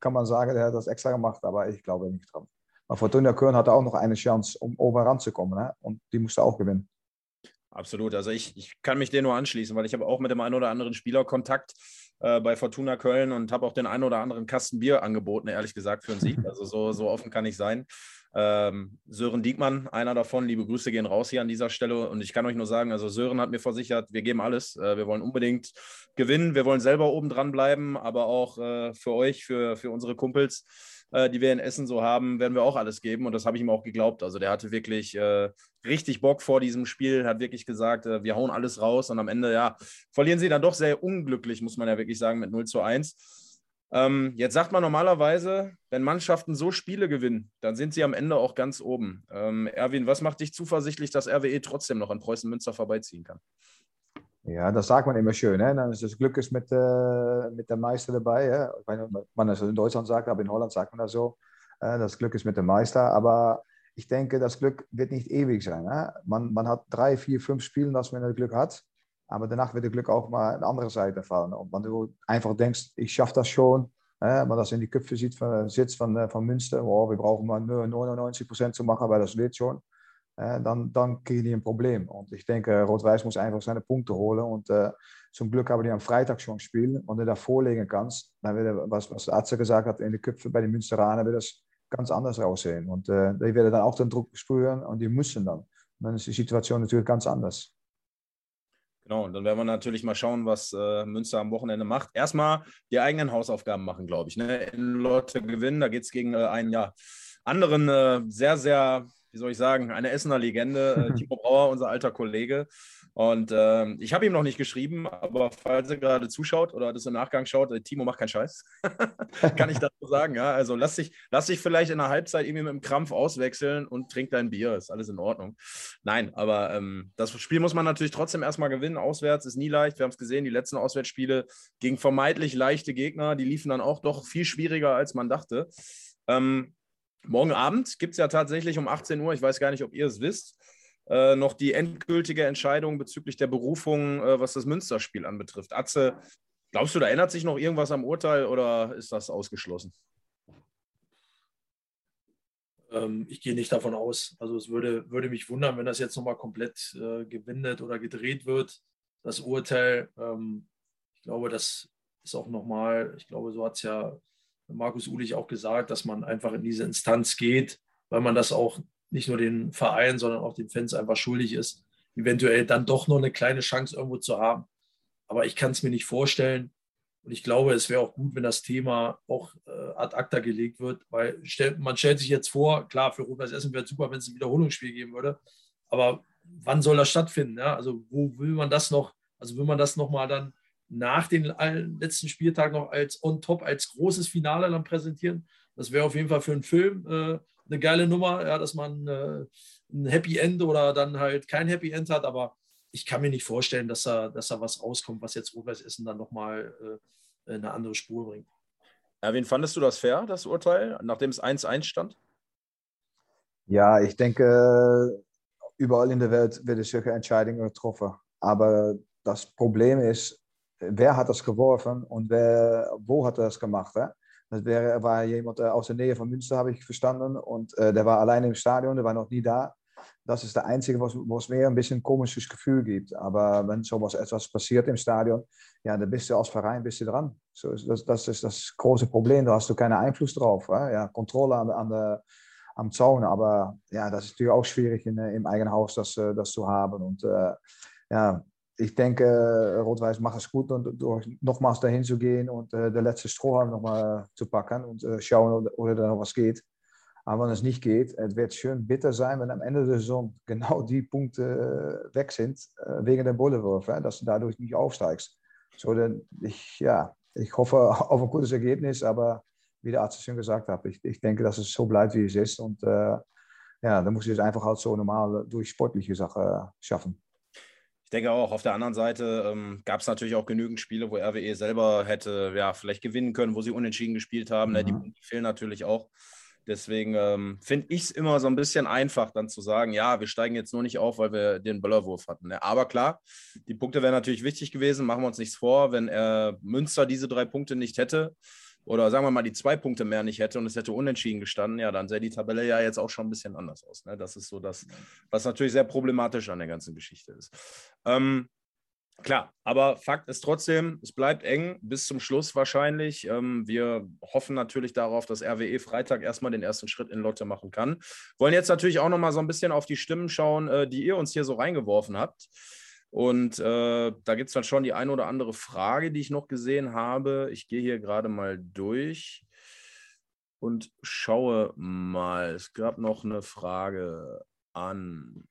kann man sagen, er hat das extra gemacht, aber ich glaube nicht dran. Aber Fortuna Köln hatte auch noch eine Chance, um oben ranzukommen ne? und die musste auch gewinnen. Absolut. Also ich, ich kann mich dir nur anschließen, weil ich habe auch mit dem einen oder anderen Spieler Kontakt äh, bei Fortuna Köln und habe auch den einen oder anderen Kasten Bier angeboten, ehrlich gesagt, für einen Sieg. Also so, so offen kann ich sein. Ähm, Sören Diekmann, einer davon, liebe Grüße gehen raus hier an dieser Stelle. Und ich kann euch nur sagen, also Sören hat mir versichert, wir geben alles. Äh, wir wollen unbedingt gewinnen. Wir wollen selber oben dran bleiben, aber auch äh, für euch, für, für unsere Kumpels, äh, die wir in Essen so haben, werden wir auch alles geben. Und das habe ich ihm auch geglaubt. Also der hatte wirklich äh, richtig Bock vor diesem Spiel, hat wirklich gesagt, äh, wir hauen alles raus. Und am Ende, ja, verlieren sie dann doch sehr unglücklich, muss man ja wirklich sagen, mit 0 zu 1. Ähm, jetzt sagt man normalerweise, wenn Mannschaften so Spiele gewinnen, dann sind sie am Ende auch ganz oben. Ähm, Erwin, was macht dich zuversichtlich, dass RWE trotzdem noch an Preußen Münster vorbeiziehen kann? Ja, das sagt man immer schön. Hè? Dann ist das Glück ist mit, äh, mit dem Meister dabei. Hè? Ich weiß nicht, man das in Deutschland sagt, aber in Holland sagt man das so. Äh, das Glück ist mit dem Meister. Aber ich denke, das Glück wird nicht ewig sein. Hè? Man, man hat drei, vier, fünf Spiele, dass man das Glück hat. Aber danach wird das Glück auch mal an andere Seite fallen. Und wenn du einfach denkst, ich schaffe das schon, äh, man das in die Köpfe sieht, von, sitzt von, von Münster, oh, wir brauchen mal nur 99 Prozent zu machen, weil das wird schon, dann, dann kriegen die ein Problem. Und ich denke, Rot-Weiß muss einfach seine Punkte holen. Und äh, zum Glück haben die am Freitag schon gespielt. Und du da vorlegen kannst, dann wird, was, was Arzt gesagt hat, in die Köpfe bei den Münsteraner wird das ganz anders aussehen. Und äh, die werden dann auch den Druck spüren und die müssen dann. Und dann ist die Situation natürlich ganz anders. Genau, und dann werden wir natürlich mal schauen, was äh, Münster am Wochenende macht. Erstmal die eigenen Hausaufgaben machen, glaube ich. Ne? In Lotte gewinnen, da geht es gegen äh, einen ja, anderen äh, sehr, sehr, wie soll ich sagen, eine Essener Legende, äh, Timo Brauer, unser alter Kollege. Und äh, ich habe ihm noch nicht geschrieben, aber falls er gerade zuschaut oder das im Nachgang schaut, äh, Timo macht keinen Scheiß. Kann ich das so sagen, ja? Also lass dich, lass dich vielleicht in der Halbzeit irgendwie mit dem Krampf auswechseln und trink dein Bier. Ist alles in Ordnung. Nein, aber ähm, das Spiel muss man natürlich trotzdem erstmal gewinnen. Auswärts ist nie leicht. Wir haben es gesehen, die letzten Auswärtsspiele gegen vermeintlich leichte Gegner, die liefen dann auch doch viel schwieriger, als man dachte. Ähm, morgen Abend gibt es ja tatsächlich um 18 Uhr, ich weiß gar nicht, ob ihr es wisst, äh, noch die endgültige Entscheidung bezüglich der Berufung, äh, was das Münsterspiel anbetrifft. Atze, glaubst du, da ändert sich noch irgendwas am Urteil oder ist das ausgeschlossen? Ähm, ich gehe nicht davon aus. Also es würde, würde mich wundern, wenn das jetzt nochmal komplett äh, gewindet oder gedreht wird, das Urteil. Ähm, ich glaube, das ist auch nochmal, ich glaube, so hat es ja Markus Ulich auch gesagt, dass man einfach in diese Instanz geht, weil man das auch nicht nur den Verein, sondern auch den Fans einfach schuldig ist, eventuell dann doch noch eine kleine Chance irgendwo zu haben. Aber ich kann es mir nicht vorstellen. Und ich glaube, es wäre auch gut, wenn das Thema auch äh, ad acta gelegt wird, weil stell, man stellt sich jetzt vor, klar, für Rot-Weiß Essen wäre es super, wenn es ein Wiederholungsspiel geben würde. Aber wann soll das stattfinden? Ja? Also, wo will man das noch, also will man das nochmal dann nach dem letzten Spieltag noch als on top, als großes Finale dann präsentieren? Das wäre auf jeden Fall für einen Film äh, eine geile Nummer, ja, dass man äh, ein Happy End oder dann halt kein Happy End hat. Aber ich kann mir nicht vorstellen, dass da, dass da was rauskommt, was jetzt Rot-Weiß Essen dann nochmal äh, eine andere Spur bringt. Erwin, fandest du das fair, das Urteil, nachdem es 1-1 stand? Ja, ich denke, überall in der Welt werden solche Entscheidungen getroffen. Aber das Problem ist, wer hat das geworfen und wer, wo hat er das gemacht? Hè? Das wäre, war jemand aus der Nähe von Münster, habe ich verstanden. Und äh, der war allein im Stadion, der war noch nie da. Das ist der Einzige, was, was mir ein bisschen ein komisches Gefühl gibt. Aber wenn sowas etwas passiert im Stadion, ja, dann bist du als Verein bist du dran. So, das, das ist das große Problem. Da hast du keinen Einfluss drauf. Hè? Ja, Kontrolle an, an der, am Zaun. Aber ja, das ist natürlich auch schwierig in, im eigenen Haus, das, das zu haben. Und äh, ja, ich denke, Rot-Weiß macht es gut, und durch nochmals dahin zu gehen und äh, der letzte Strohhalm nochmal zu packen und äh, schauen, ob da noch was geht. Aber wenn es nicht geht, es wird schön bitter sein, wenn am Ende der Saison genau die Punkte äh, weg sind, äh, wegen der Bullewurf, dass du dadurch nicht aufsteigst. So, denn ich, ja, ich hoffe auf ein gutes Ergebnis, aber wie der Arzt schon gesagt hat, ich, ich denke, dass es so bleibt, wie es ist. Und äh, ja, dann muss ich es einfach halt so normal durch sportliche Sachen schaffen. Ich denke auch, auf der anderen Seite ähm, gab es natürlich auch genügend Spiele, wo RWE selber hätte ja, vielleicht gewinnen können, wo sie unentschieden gespielt haben. Ne? Die, die fehlen natürlich auch. Deswegen ähm, finde ich es immer so ein bisschen einfach, dann zu sagen, ja, wir steigen jetzt nur nicht auf, weil wir den Böllerwurf hatten. Ne? Aber klar, die Punkte wären natürlich wichtig gewesen, machen wir uns nichts vor. Wenn äh, Münster diese drei Punkte nicht hätte, oder sagen wir mal die zwei Punkte mehr nicht hätte und es hätte unentschieden gestanden, ja, dann sähe die Tabelle ja jetzt auch schon ein bisschen anders aus. Ne? Das ist so das, was natürlich sehr problematisch an der ganzen Geschichte ist. Ähm, klar, aber Fakt ist trotzdem, es bleibt eng bis zum Schluss wahrscheinlich. Ähm, wir hoffen natürlich darauf, dass RWE Freitag erstmal den ersten Schritt in Lotte machen kann. Wollen jetzt natürlich auch noch mal so ein bisschen auf die Stimmen schauen, äh, die ihr uns hier so reingeworfen habt. Und äh, da gibt es dann schon die eine oder andere Frage, die ich noch gesehen habe. Ich gehe hier gerade mal durch und schaue mal. Es gab noch eine Frage an.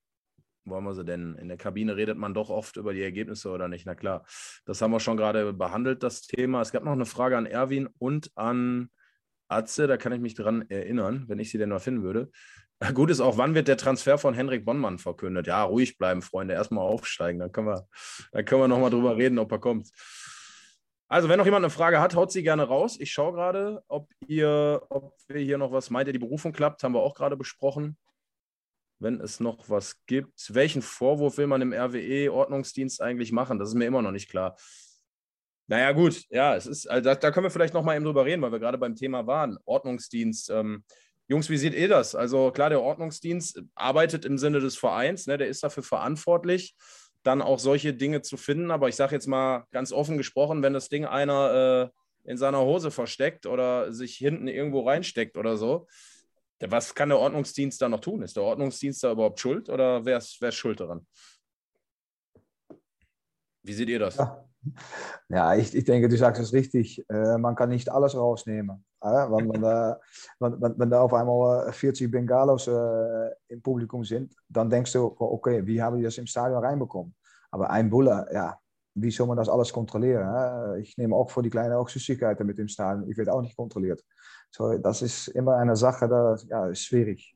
Wo haben wir sie denn? In der Kabine redet man doch oft über die Ergebnisse oder nicht? Na klar, das haben wir schon gerade behandelt, das Thema. Es gab noch eine Frage an Erwin und an Atze, da kann ich mich dran erinnern, wenn ich sie denn mal finden würde. Gut ist auch, wann wird der Transfer von Henrik Bonnmann verkündet? Ja, ruhig bleiben, Freunde. Erstmal aufsteigen. Dann können wir, wir nochmal drüber reden, ob er kommt. Also, wenn noch jemand eine Frage hat, haut sie gerne raus. Ich schaue gerade, ob ihr, ob wir hier noch was meint, ihr die Berufung klappt, haben wir auch gerade besprochen. Wenn es noch was gibt, welchen Vorwurf will man im RWE-Ordnungsdienst eigentlich machen? Das ist mir immer noch nicht klar. Naja, gut, ja, es ist, also da, da können wir vielleicht noch mal eben drüber reden, weil wir gerade beim Thema waren. Ordnungsdienst. Ähm, Jungs, wie seht ihr das? Also klar, der Ordnungsdienst arbeitet im Sinne des Vereins, ne, der ist dafür verantwortlich, dann auch solche Dinge zu finden. Aber ich sage jetzt mal ganz offen gesprochen, wenn das Ding einer äh, in seiner Hose versteckt oder sich hinten irgendwo reinsteckt oder so, was kann der Ordnungsdienst da noch tun? Ist der Ordnungsdienst da überhaupt schuld oder wer ist, schuld daran? Wie seht ihr das? Ja, ja ich, ich denke, du sagst es richtig. Äh, man kann nicht alles rausnehmen. Äh, wenn, wenn, da, wenn, wenn, da auf einmal 40 Bengalos äh, im Publikum sind, dann denkst du, okay, wie haben die das im Stadion reinbekommen? Aber ein Bulle, ja, wie soll man das alles kontrollieren? Ich nehme auch vor die kleinen auch mit im Stadion. Ich werde auch nicht kontrolliert. So, das ist immer eine Sache, da ja, ist schwierig.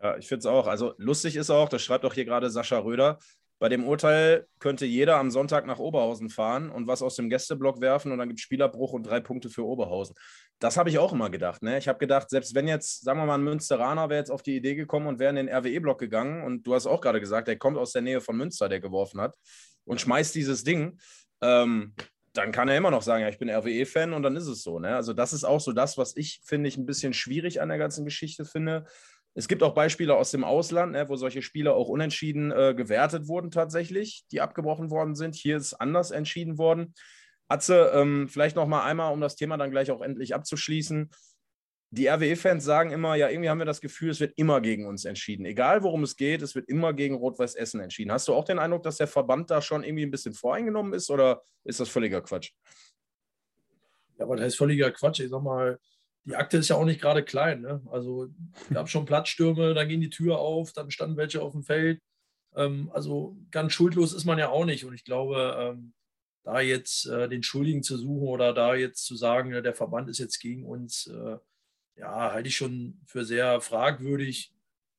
Ja, ich finde es auch. Also lustig ist auch, das schreibt auch hier gerade Sascha Röder, bei dem Urteil könnte jeder am Sonntag nach Oberhausen fahren und was aus dem Gästeblock werfen und dann gibt es Spielerbruch und drei Punkte für Oberhausen. Das habe ich auch immer gedacht. Ne? Ich habe gedacht, selbst wenn jetzt, sagen wir mal, ein Münsteraner wäre jetzt auf die Idee gekommen und wäre in den RWE-Block gegangen und du hast auch gerade gesagt, der kommt aus der Nähe von Münster, der geworfen hat und schmeißt dieses Ding, ähm, dann kann er immer noch sagen, ja, ich bin RWE-Fan und dann ist es so. Ne? Also das ist auch so das, was ich, finde ich, ein bisschen schwierig an der ganzen Geschichte finde. Es gibt auch Beispiele aus dem Ausland, ne, wo solche Spiele auch unentschieden äh, gewertet wurden tatsächlich, die abgebrochen worden sind. Hier ist anders entschieden worden. Atze, ähm, vielleicht noch mal einmal, um das Thema dann gleich auch endlich abzuschließen. Die RWE-Fans sagen immer, ja, irgendwie haben wir das Gefühl, es wird immer gegen uns entschieden. Egal, worum es geht, es wird immer gegen Rot-Weiß Essen entschieden. Hast du auch den Eindruck, dass der Verband da schon irgendwie ein bisschen voreingenommen ist oder ist das völliger Quatsch? Ja, aber das ist völliger Quatsch. Ich sag mal, die Akte ist ja auch nicht gerade klein. Ne? Also gab schon Platzstürme, dann ging die Tür auf, dann standen welche auf dem Feld. Ähm, also ganz schuldlos ist man ja auch nicht. Und ich glaube, ähm, da jetzt äh, den Schuldigen zu suchen oder da jetzt zu sagen, der Verband ist jetzt gegen uns, äh, ja, halte ich schon für sehr fragwürdig.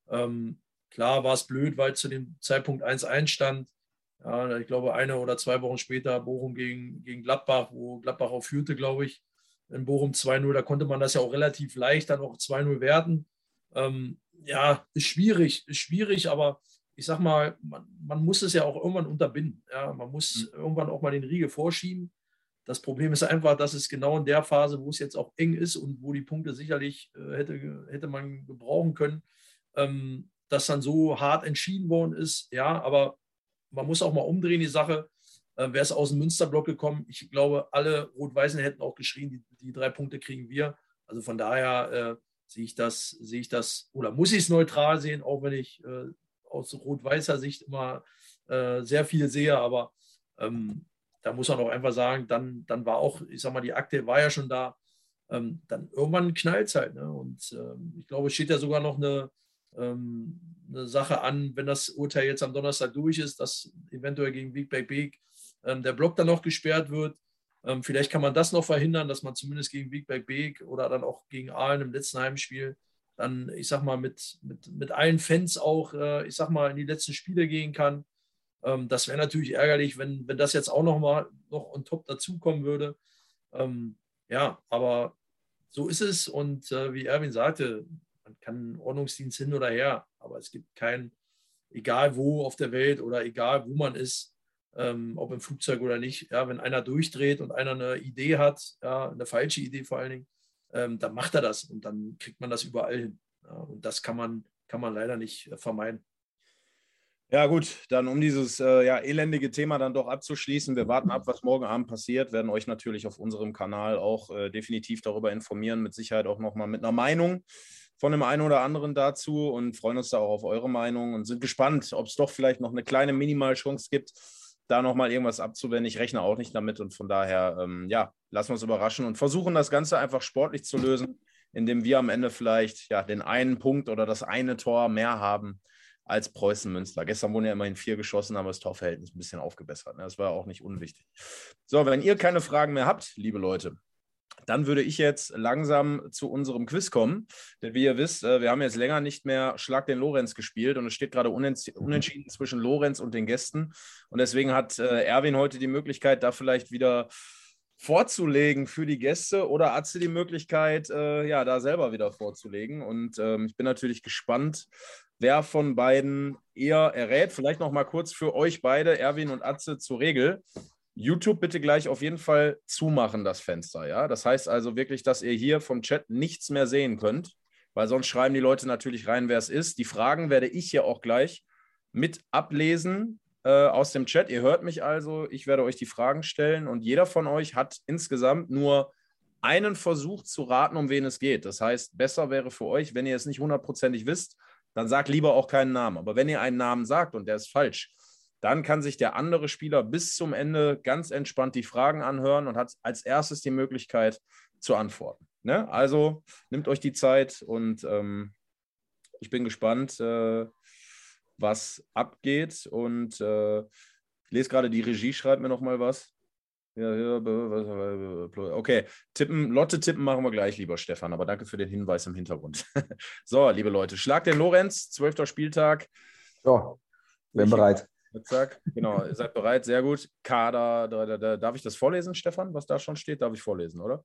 Ähm, klar war es blöd, weil zu dem Zeitpunkt 1-1 stand. Ja, ich glaube, eine oder zwei Wochen später Bochum gegen, gegen Gladbach, wo Gladbach auch führte, glaube ich, in Bochum 2-0. Da konnte man das ja auch relativ leicht dann auch 2-0 werden. Ähm, ja, ist schwierig, ist schwierig, aber ich sag mal, man, man, muss es ja auch irgendwann unterbinden. Ja, man muss mhm. irgendwann auch mal den Riegel vorschieben. Das Problem ist einfach, dass es genau in der Phase, wo es jetzt auch eng ist und wo die Punkte sicherlich äh, hätte, hätte man gebrauchen können, ähm, dass dann so hart entschieden worden ist. Ja, aber man muss auch mal umdrehen, die Sache. Äh, Wäre es aus dem Münsterblock gekommen, ich glaube, alle Rot-Weißen hätten auch geschrien, die, die, drei Punkte kriegen wir. Also von daher äh, sehe ich das, sehe ich das, oder muss ich es neutral sehen, auch wenn ich äh, aus rot-weißer Sicht immer äh, sehr viel sehe, aber ähm, da muss man auch einfach sagen, dann, dann war auch, ich sag mal, die Akte war ja schon da. Ähm, dann irgendwann knallt es halt. Ne? Und ähm, ich glaube, es steht ja sogar noch eine, ähm, eine Sache an, wenn das Urteil jetzt am Donnerstag durch ist, dass eventuell gegen Big Back Big der Block dann noch gesperrt wird. Ähm, vielleicht kann man das noch verhindern, dass man zumindest gegen Back Big oder dann auch gegen Aalen im letzten Heimspiel dann, ich sag mal, mit, mit, mit allen Fans auch, äh, ich sag mal, in die letzten Spiele gehen kann. Ähm, das wäre natürlich ärgerlich, wenn, wenn das jetzt auch noch mal noch on top dazukommen würde. Ähm, ja, aber so ist es und äh, wie Erwin sagte, man kann Ordnungsdienst hin oder her, aber es gibt keinen, egal wo auf der Welt oder egal wo man ist, ähm, ob im Flugzeug oder nicht, ja, wenn einer durchdreht und einer eine Idee hat, ja, eine falsche Idee vor allen Dingen, ähm, dann macht er das und dann kriegt man das überall hin. Ja, und das kann man, kann man leider nicht äh, vermeiden. Ja, gut, dann um dieses äh, ja, elendige Thema dann doch abzuschließen. Wir warten ab, was morgen Abend passiert, werden euch natürlich auf unserem Kanal auch äh, definitiv darüber informieren, mit Sicherheit auch nochmal mit einer Meinung von dem einen oder anderen dazu und freuen uns da auch auf eure Meinung und sind gespannt, ob es doch vielleicht noch eine kleine Minimalchance gibt, da nochmal irgendwas abzuwenden. Ich rechne auch nicht damit und von daher, ähm, ja, lassen wir uns überraschen und versuchen das Ganze einfach sportlich zu lösen, indem wir am Ende vielleicht ja, den einen Punkt oder das eine Tor mehr haben als Preußen Münster. Gestern wurden ja immerhin vier geschossen, aber das Torverhältnis ein bisschen aufgebessert. Ne? Das war auch nicht unwichtig. So, wenn ihr keine Fragen mehr habt, liebe Leute, dann würde ich jetzt langsam zu unserem Quiz kommen. Denn wie ihr wisst, äh, wir haben jetzt länger nicht mehr Schlag den Lorenz gespielt und es steht gerade unentschieden zwischen Lorenz und den Gästen. Und deswegen hat äh, Erwin heute die Möglichkeit, da vielleicht wieder vorzulegen für die Gäste oder Atze die Möglichkeit, äh, ja, da selber wieder vorzulegen. Und ähm, ich bin natürlich gespannt, wer von beiden eher errät. Vielleicht noch mal kurz für euch beide, Erwin und Atze, zur Regel. YouTube bitte gleich auf jeden Fall zumachen, das Fenster. Ja? Das heißt also wirklich, dass ihr hier vom Chat nichts mehr sehen könnt, weil sonst schreiben die Leute natürlich rein, wer es ist. Die Fragen werde ich hier auch gleich mit ablesen äh, aus dem Chat. Ihr hört mich also, ich werde euch die Fragen stellen und jeder von euch hat insgesamt nur einen Versuch zu raten, um wen es geht. Das heißt, besser wäre für euch, wenn ihr es nicht hundertprozentig wisst, dann sagt lieber auch keinen Namen. Aber wenn ihr einen Namen sagt und der ist falsch, dann kann sich der andere Spieler bis zum Ende ganz entspannt die Fragen anhören und hat als erstes die Möglichkeit zu antworten. Ne? Also nehmt euch die Zeit und ähm, ich bin gespannt, äh, was abgeht. Und äh, ich lese gerade, die Regie schreibt mir noch mal was. Okay, tippen, Lotte tippen machen wir gleich, lieber Stefan, aber danke für den Hinweis im Hintergrund. so, liebe Leute, Schlag den Lorenz, zwölfter Spieltag. So, bin bereit. Zack, genau, ihr seid bereit, sehr gut. Kader, da, da, da. darf ich das vorlesen, Stefan, was da schon steht? Darf ich vorlesen, oder?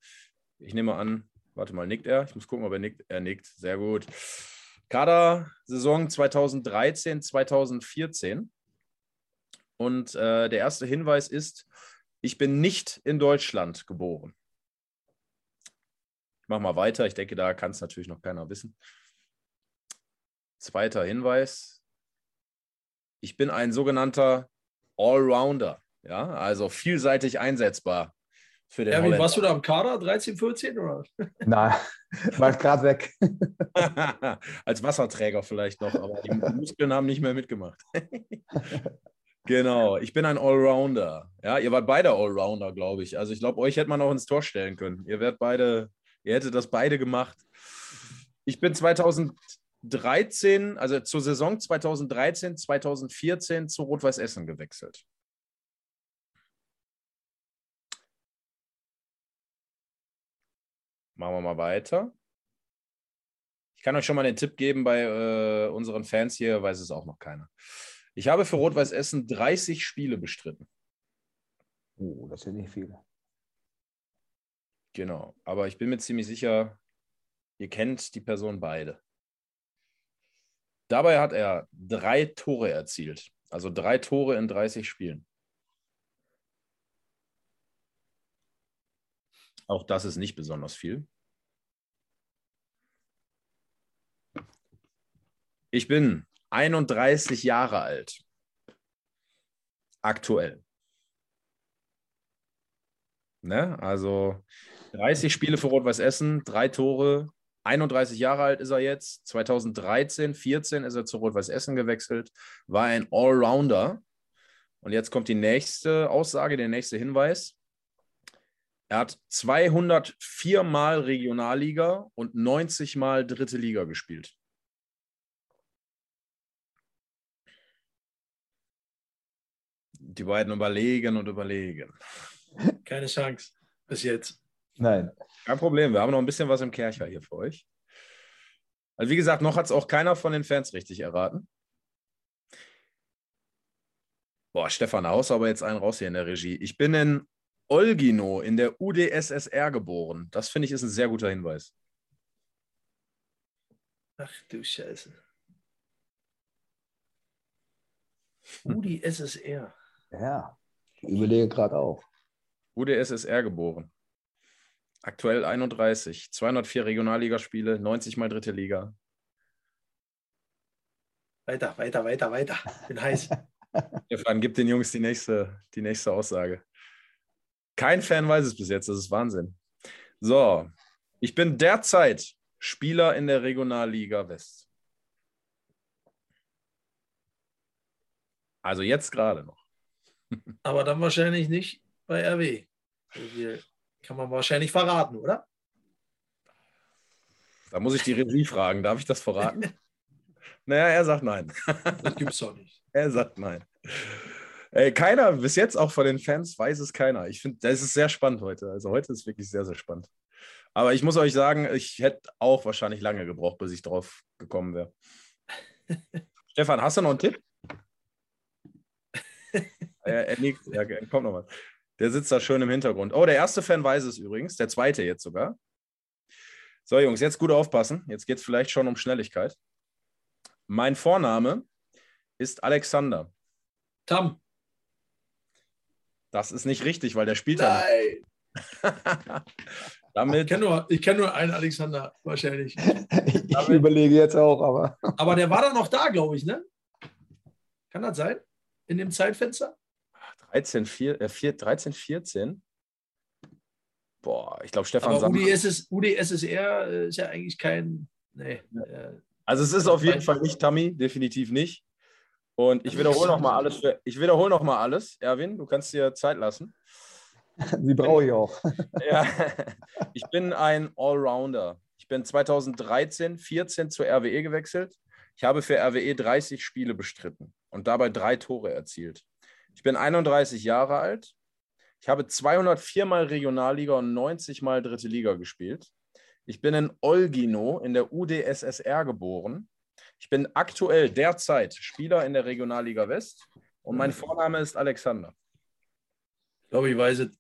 Ich nehme an, warte mal, nickt er? Ich muss gucken, ob er nickt. Er nickt, sehr gut. Kader, Saison 2013, 2014. Und äh, der erste Hinweis ist, ich bin nicht in Deutschland geboren. Ich mache mal weiter. Ich denke, da kann es natürlich noch keiner wissen. Zweiter Hinweis, ich bin ein sogenannter Allrounder. Ja, also vielseitig einsetzbar für den Erwin, warst du da am Kader 13, 14 oder? Nein, war gerade weg. Als Wasserträger vielleicht noch, aber die Muskeln haben nicht mehr mitgemacht. genau, ich bin ein Allrounder. Ja, ihr wart beide Allrounder, glaube ich. Also ich glaube, euch hätte man auch ins Tor stellen können. Ihr werdet beide, ihr hättet das beide gemacht. Ich bin 2000 13, also zur Saison 2013, 2014 zu Rot-Weiß Essen gewechselt. Machen wir mal weiter. kann euch schon mal den Tipp geben bei äh, unseren Fans hier, weiß es auch noch keiner. Ich habe für Rot-Weiß Essen 30 Spiele bestritten. Oh, das sind nicht viele. Genau, aber ich bin mir ziemlich sicher, ihr kennt die Person beide. Dabei hat er drei Tore erzielt. Also drei Tore in 30 Spielen. Auch das ist nicht besonders viel. Ich bin 31 Jahre alt. Aktuell. Ne? Also 30 Spiele für Rot-Weiß Essen, drei Tore. 31 Jahre alt ist er jetzt. 2013, 14 ist er zu Rot-Weiß Essen gewechselt. War ein Allrounder. Und jetzt kommt die nächste Aussage, der nächste Hinweis. Er hat 204 Mal Regionalliga und 90 Mal dritte Liga gespielt. Die beiden überlegen und überlegen. Keine Chance bis jetzt. Nein. Kein Problem, wir haben noch ein bisschen was im Kercher hier für euch. Also wie gesagt, noch hat es auch keiner von den Fans richtig erraten. Boah, Stefan Haus, aber jetzt einen raus hier in der Regie. Ich bin in Olgino in der UdSSR geboren. Das finde ich ist ein sehr guter Hinweis. Ach du Scheiße. UdSSR. Ja, ich überlege gerade auch. UdSSR geboren. Aktuell 31, 204 Regionalligaspiele, 90 mal dritte Liga. Weiter, weiter, weiter, weiter. Bin heiß. Stefan, gib den Jungs die nächste, die nächste Aussage. Kein Fan weiß es bis jetzt, das ist Wahnsinn. So, ich bin derzeit Spieler in der Regionalliga West. Also jetzt gerade noch. Aber dann wahrscheinlich nicht bei RW. Also kann man wahrscheinlich verraten, oder? Da muss ich die Regie fragen. Darf ich das verraten? naja, er sagt nein. Das gibt's doch nicht. Er sagt nein. Ey, keiner, bis jetzt auch von den Fans weiß es keiner. Ich finde, das ist sehr spannend heute. Also heute ist wirklich sehr, sehr spannend. Aber ich muss euch sagen, ich hätte auch wahrscheinlich lange gebraucht, bis ich drauf gekommen wäre. Stefan, hast du noch einen Tipp? er, er nickt, ja, kommt noch was. Der sitzt da schön im Hintergrund. Oh, der erste Fan weiß es übrigens, der zweite jetzt sogar. So, Jungs, jetzt gut aufpassen. Jetzt geht es vielleicht schon um Schnelligkeit. Mein Vorname ist Alexander. Tam. Das ist nicht richtig, weil der spielt ja nicht. Damit, ich kenne nur, kenn nur einen Alexander wahrscheinlich. ich Damit, überlege jetzt auch, aber. aber der war dann noch da, glaube ich, ne? Kann das sein? In dem Zeitfenster? 13, 4, äh, 4, 13 14? Boah, ich glaube, Stefan Aber UdSS, UdSSR äh, ist ja eigentlich kein. Nee, äh, also, es ist auf jeden Fall nicht Tammy, definitiv nicht. Und ich wiederhole nochmal alles. Für, ich wiederhole nochmal alles. Erwin, du kannst dir Zeit lassen. Die brauche ich auch. ja, ich bin ein Allrounder. Ich bin 2013, 14 zur RWE gewechselt. Ich habe für RWE 30 Spiele bestritten und dabei drei Tore erzielt. Ich bin 31 Jahre alt. Ich habe 204 Mal Regionalliga und 90 Mal Dritte Liga gespielt. Ich bin in Olgino in der UdSSR geboren. Ich bin aktuell derzeit Spieler in der Regionalliga West und mein Vorname ist Alexander. Ich glaube, ich weiß es.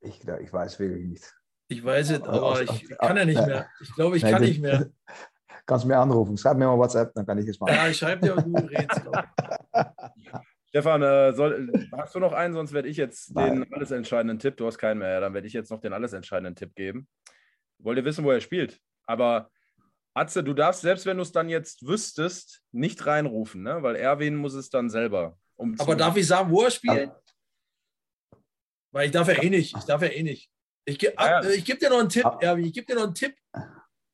Ich, ich weiß wirklich nicht. Ich weiß es, aber ich kann ja nicht mehr. Ich glaube, ich kann nicht mehr. Kannst du mir anrufen. Schreib mir mal WhatsApp, dann kann ich es machen. Ja, ich schreibe dir und du redest. Stefan, äh, soll, hast du noch einen? Sonst werde ich jetzt Nein. den alles entscheidenden Tipp. Du hast keinen mehr. Ja, dann werde ich jetzt noch den alles entscheidenden Tipp geben. Wollt ihr wissen, wo er spielt? Aber Atze, du darfst, selbst wenn du es dann jetzt wüsstest, nicht reinrufen, ne? weil Erwin muss es dann selber. Um Aber darf ich sagen, wo er spielt? Weil ich darf ja eh nicht. Ich darf ja eh nicht. Ich, ja, ja. ich gebe dir noch einen Tipp, Erwin. Ich gebe dir noch einen Tipp.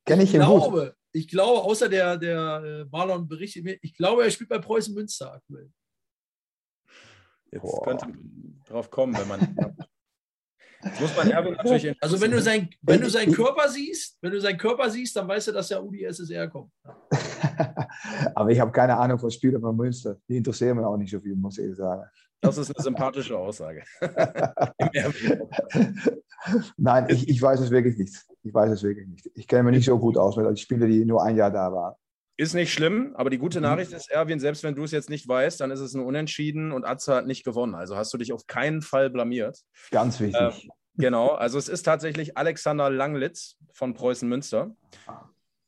Kenn ich, ich glaube, ich glaube, außer der, der äh, Marlon berichtet mir, ich glaube, er spielt bei Preußen Münster aktuell. Jetzt Boah. könnte man drauf kommen, wenn man. Muss man Erwin natürlich. Also wenn du sein, wenn du seinen Körper siehst, wenn du seinen Körper siehst, dann weißt du, dass der Udi SSR kommt. Aber ich habe keine Ahnung von Spielern von Münster. Die interessieren mich auch nicht so viel, muss ich sagen. Das ist eine sympathische Aussage. Nein, ich, ich weiß es wirklich nicht. ich weiß es wirklich nicht. Ich kenne mich nicht so gut aus, weil die Spieler, die nur ein Jahr da waren. Ist nicht schlimm, aber die gute Mhm. Nachricht ist, Erwin, selbst wenn du es jetzt nicht weißt, dann ist es ein Unentschieden und Atze hat nicht gewonnen. Also hast du dich auf keinen Fall blamiert. Ganz wichtig. Genau, also es ist tatsächlich Alexander Langlitz von Preußen Münster.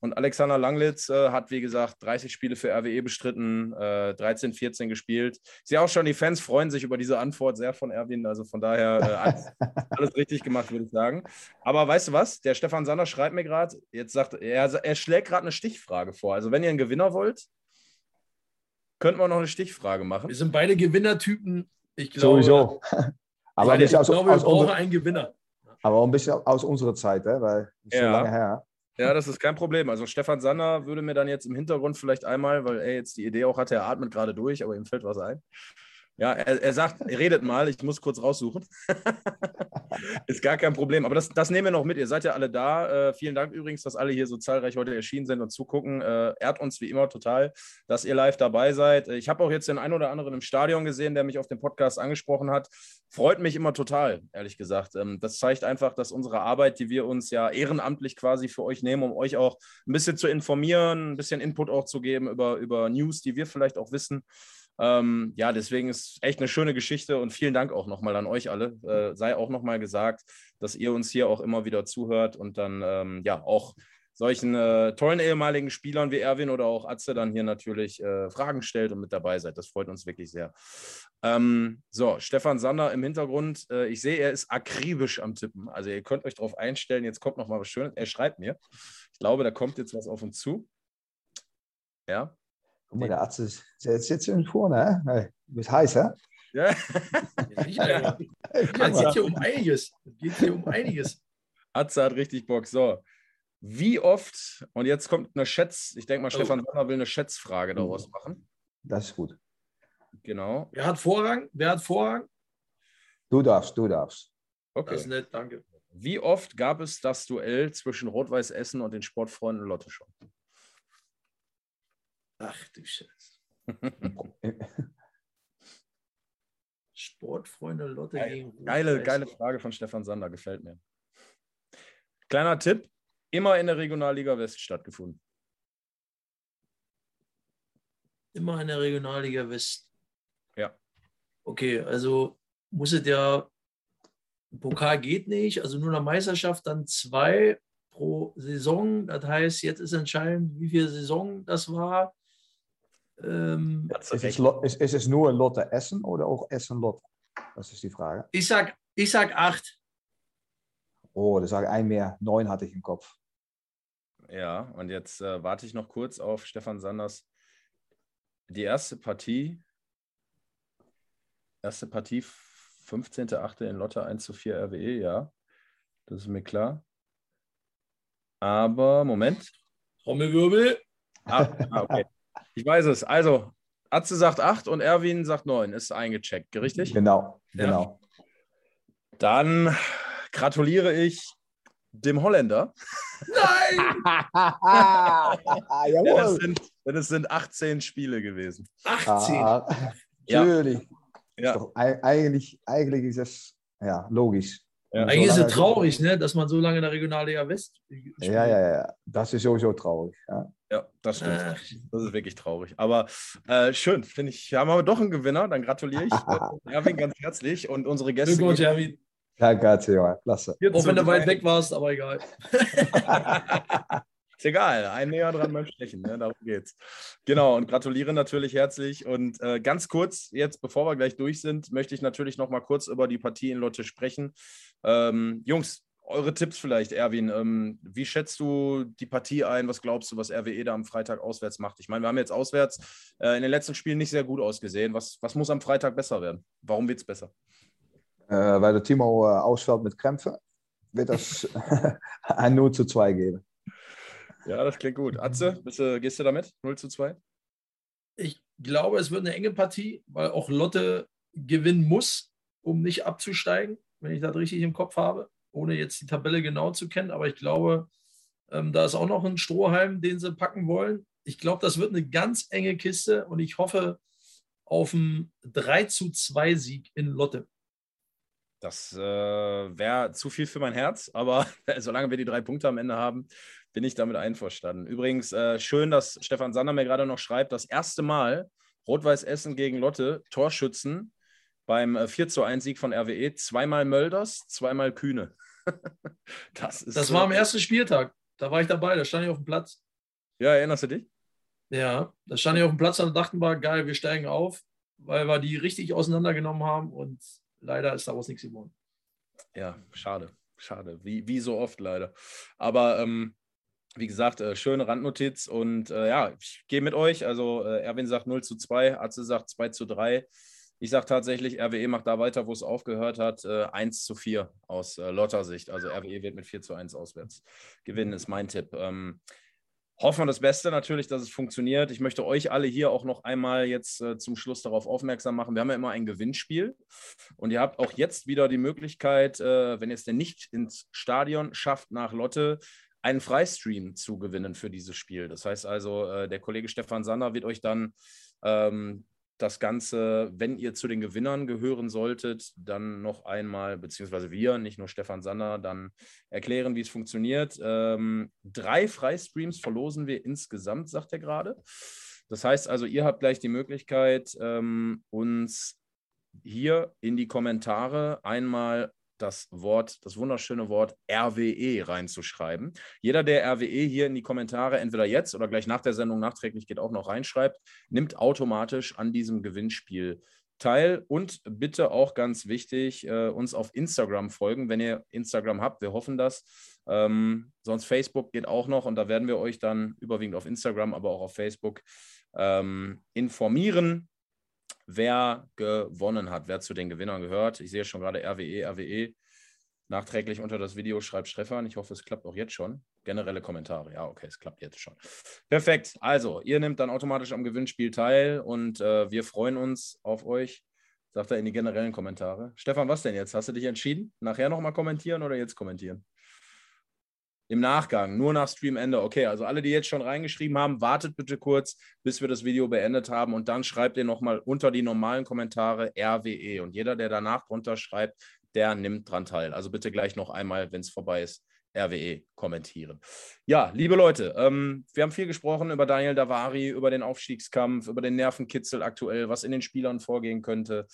Und Alexander Langlitz äh, hat, wie gesagt, 30 Spiele für RWE bestritten, äh, 13, 14 gespielt. Ich sehe auch schon, die Fans freuen sich über diese Antwort sehr von Erwin. Also von daher äh, alles, alles richtig gemacht, würde ich sagen. Aber weißt du was? Der Stefan Sander schreibt mir gerade, jetzt sagt er, er schlägt gerade eine Stichfrage vor. Also wenn ihr einen Gewinner wollt, könnten wir noch eine Stichfrage machen. Wir sind beide Gewinnertypen. Ich glaube, Sowieso. Aber ein ich bisschen aus, glaube wir brauchen unserer, einen Gewinner. aber auch ein bisschen aus unserer Zeit, hè, weil ist Ja. so lange her. Ja, das ist kein Problem. Also Stefan Sander würde mir dann jetzt im Hintergrund vielleicht einmal, weil er jetzt die Idee auch hatte, er atmet gerade durch, aber ihm fällt was ein. Ja, er, er sagt, redet mal, ich muss kurz raussuchen. ist gar kein Problem. Aber das, das nehmen wir noch mit. Ihr seid ja alle da. Äh, vielen Dank übrigens, dass alle hier so zahlreich heute erschienen sind und zugucken. Äh, ehrt uns wie immer total, dass ihr live dabei seid. Ich habe auch jetzt den einen oder anderen im Stadion gesehen, der mich auf dem Podcast angesprochen hat. Freut mich immer total, ehrlich gesagt. Ähm, das zeigt einfach, dass unsere Arbeit, die wir uns ja ehrenamtlich quasi für euch nehmen, um euch auch ein bisschen zu informieren, ein bisschen Input auch zu geben über, über News, die wir vielleicht auch wissen. Ähm, ja, deswegen ist echt eine schöne Geschichte und vielen Dank auch nochmal an euch alle. Äh, sei auch nochmal gesagt, dass ihr uns hier auch immer wieder zuhört und dann ähm, ja auch solchen äh, tollen ehemaligen Spielern wie Erwin oder auch Atze dann hier natürlich äh, Fragen stellt und mit dabei seid. Das freut uns wirklich sehr. Ähm, so, Stefan Sander im Hintergrund. Äh, ich sehe, er ist akribisch am Tippen. Also ihr könnt euch darauf einstellen. Jetzt kommt noch mal was Schönes. Er schreibt mir. Ich glaube, da kommt jetzt was auf uns zu. Ja. Guck mal, der Arzt ist, der sitzt hier vorne? Hey, du bist heiß, hè? Ja. Ja, ja. Es geht hier um einiges. Es geht hier um einiges. Atze hat richtig Bock. So. Wie oft, und jetzt kommt eine Schätz, ich denke mal, Stefan Sander will eine Schätzfrage daraus machen. Das ist gut. Genau. Wer hat Vorrang? Wer hat Vorrang? Du darfst, du darfst. Okay. Das ist nett, danke. Wie oft gab es das Duell zwischen Rot-Weiß Essen und den Sportfreunden Lotte schon? Ach du Scheiße. Sportfreunde Lotte Geil- gegen Geile, Rot-Weiß. geile Frage von Stefan Sander, gefällt mir. Kleiner Tipp: immer in der Regionalliga West stattgefunden. Immer in der Regionalliga West. Ja. Okay, also muss es ja, Pokal geht nicht, also nur eine Meisterschaft, dann zwei pro Saison. Das heißt, jetzt ist entscheidend, wie viel Saison das war. Ähm, Ist es, ist, ist es nur Lotte Essen oder auch Essen Lotte? Das ist die Frage. ich, sag, ich sag acht. Oh, da sage ich ein mehr. Neun hatte ich im Kopf. Ja, und jetzt äh, warte ich noch kurz auf Stefan Sanders. Die erste Partie, erste Partie, 15.8. in Lotte 1 zu 4 RWE, ja. Das ist mir klar. Aber, Moment. Trommelwirbel. Ah, ah, okay. Ich weiß es. Also, Atze sagt 8 und Erwin sagt 9. Ist eingecheckt, richtig? Genau, Ja. genau. Dann gratuliere ich dem Holländer. Nein! Denn es Jawohl. sind, denn es sind 18 Spiele gewesen. 18. Ah, Ja. Natürlich. Ja. Ist doch, ei- eigentlich, eigentlich ist es ja, logisch. Ja. Eigentlich ist so es lange- traurig, ne, dass man so lange in der Regionalliga West spielt. Ja, ja, ja. Das ist sowieso traurig. Ja. Ja, das stimmt. Ach. Das ist wirklich traurig. Aber äh, schön, finde ich. Haben wir doch einen Gewinner. Dann gratuliere ich äh, Erwin ganz herzlich und unsere Gäste. Glückwunsch, Erwin. Ja, grazie, Junge. Klasse. Auch wenn du weit weg warst, aber egal. Ist egal, ein näher dran beim Stechen, ne? darum geht's. Genau, und gratuliere natürlich herzlich. Und äh, ganz kurz, jetzt, bevor wir gleich durch sind, möchte ich natürlich noch mal kurz über die Partie in Lotte sprechen. Ähm, Jungs, eure Tipps vielleicht, Erwin. Ähm, wie schätzt du die Partie ein? Was glaubst du, was RWE da am Freitag auswärts macht? Ich meine, wir haben jetzt auswärts äh, in den letzten Spielen nicht sehr gut ausgesehen. Was, was muss am Freitag besser werden? Warum wird es besser? Äh, weil der Timo äh, ausfällt mit Krämpfen, wird das ein 0 zu 2 geben. Ja, das klingt gut. Atze, bist du, gehst du damit? 0 zu 2? Ich glaube, es wird eine enge Partie, weil auch Lotte gewinnen muss, um nicht abzusteigen, wenn ich das richtig im Kopf habe, ohne jetzt die Tabelle genau zu kennen. Aber ich glaube, ähm, da ist auch noch ein Strohhalm, den sie packen wollen. Ich glaube, das wird eine ganz enge Kiste und ich hoffe auf einen 3 zu 2 Sieg in Lotte. Das äh, wäre zu viel für mein Herz, aber solange wir die drei Punkte am Ende haben, bin ich damit einverstanden. Übrigens, äh, schön, dass Stefan Sander mir gerade noch schreibt, das erste Mal Rot-Weiß Essen gegen Lotte, Torschützen beim äh, 4 zu 1 Sieg von RWE, zweimal Mölders, zweimal Kühne. Das ist das so war am ersten Spieltag. Da war ich dabei, da stand ich auf dem Platz. Ja, erinnerst du dich? Ja, da stand ich auf dem Platz und dachten wir, geil, wir steigen auf, weil wir die richtig auseinandergenommen haben und leider ist daraus nichts geworden. Ja, schade, schade. Wie, wie so oft leider. Aber ähm, wie gesagt, äh, schöne Randnotiz und äh, ja, ich gehe mit euch. Also äh, Erwin sagt 0 zu 2, Atze sagt 2 zu 3. Ich sage tatsächlich, RWE macht da weiter, wo es aufgehört hat, äh, 1 zu 4 aus äh, Lotter-Sicht. Also RWE wird mit 4 zu 1 auswärts gewinnen, ist mein Tipp. Ähm, hoffen wir das Beste natürlich, dass es funktioniert. Ich möchte euch alle hier auch noch einmal jetzt äh, zum Schluss darauf aufmerksam machen. Wir haben ja immer ein Gewinnspiel und ihr habt auch jetzt wieder die Möglichkeit, äh, wenn ihr es denn nicht ins Stadion schafft nach Lotte, einen Freistream zu gewinnen für dieses Spiel. Das heißt also, äh, der Kollege Stefan Sander wird euch dann ähm, das Ganze, wenn ihr zu den Gewinnern gehören solltet, dann noch einmal, beziehungsweise wir, nicht nur Stefan Sander, dann erklären, wie es funktioniert. Ähm, drei Freistreams verlosen wir insgesamt, sagt er gerade. Das heißt also, ihr habt gleich die Möglichkeit, ähm, uns hier in die Kommentare einmal das Wort, das wunderschöne Wort RWE reinzuschreiben. Jeder, der RWE hier in die Kommentare entweder jetzt oder gleich nach der Sendung nachträglich geht auch noch reinschreibt, nimmt automatisch an diesem Gewinnspiel teil und bitte auch ganz wichtig, äh, uns auf Instagram folgen, wenn ihr Instagram habt. Wir hoffen das. Ähm, sonst Facebook geht auch noch und da werden wir euch dann überwiegend auf Instagram, aber auch auf Facebook ähm, informieren wer gewonnen hat, wer zu den Gewinnern gehört. Ich sehe schon gerade RWE, RWE. Nachträglich unter das Video schreibt Stefan. Ich hoffe, es klappt auch jetzt schon. Generelle Kommentare. Ja, okay, es klappt jetzt schon. Perfekt. Also, ihr nehmt dann automatisch am Gewinnspiel teil und äh, wir freuen uns auf euch. Sagt er in die generellen Kommentare. Stefan, was denn jetzt? Hast du dich entschieden? Nachher nochmal kommentieren oder jetzt kommentieren? Im Nachgang, nur nach Streamende. Okay, also alle, die jetzt schon reingeschrieben haben, wartet bitte kurz, bis wir das Video beendet haben und dann schreibt ihr nochmal unter die normalen Kommentare RWE. Und jeder, der danach drunter schreibt, der nimmt dran teil. Also bitte gleich noch einmal, wenn es vorbei ist, RWE kommentieren. Ja, liebe Leute, ähm, wir haben viel gesprochen über Daniel Davari, über den Aufstiegskampf, über den Nervenkitzel aktuell, was in den Spielern vorgehen könnte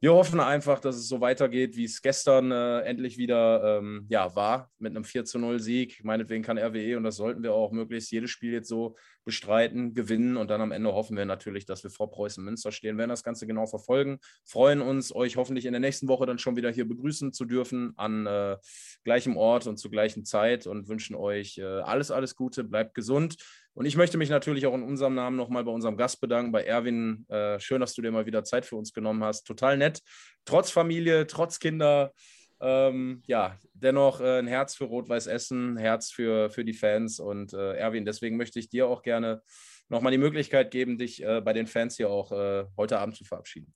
wir hoffen einfach, dass es so weitergeht, wie es gestern äh, endlich wieder ähm, ja, war, mit einem 4 zu 0 Sieg. Meinetwegen kann RWE und das sollten wir auch möglichst jedes Spiel jetzt so bestreiten, gewinnen und dann am Ende hoffen wir natürlich, dass wir vor Preußen Münster stehen, wir werden das Ganze genau verfolgen, freuen uns, euch hoffentlich in der nächsten Woche dann schon wieder hier begrüßen zu dürfen an äh, gleichem Ort und zur gleichen Zeit und wünschen euch äh, alles, alles Gute, bleibt gesund. Und ich möchte mich natürlich auch in unserem Namen nochmal bei unserem Gast bedanken, bei Erwin. Äh, schön, dass du dir mal wieder Zeit für uns genommen hast. Total nett. Trotz Familie, trotz Kinder. Ähm, ja, dennoch äh, ein Herz für Rot-Weiß Essen, Herz für, für die Fans. Und äh, Erwin, deswegen möchte ich dir auch gerne nochmal die Möglichkeit geben, dich äh, bei den Fans hier auch äh, heute Abend zu verabschieden.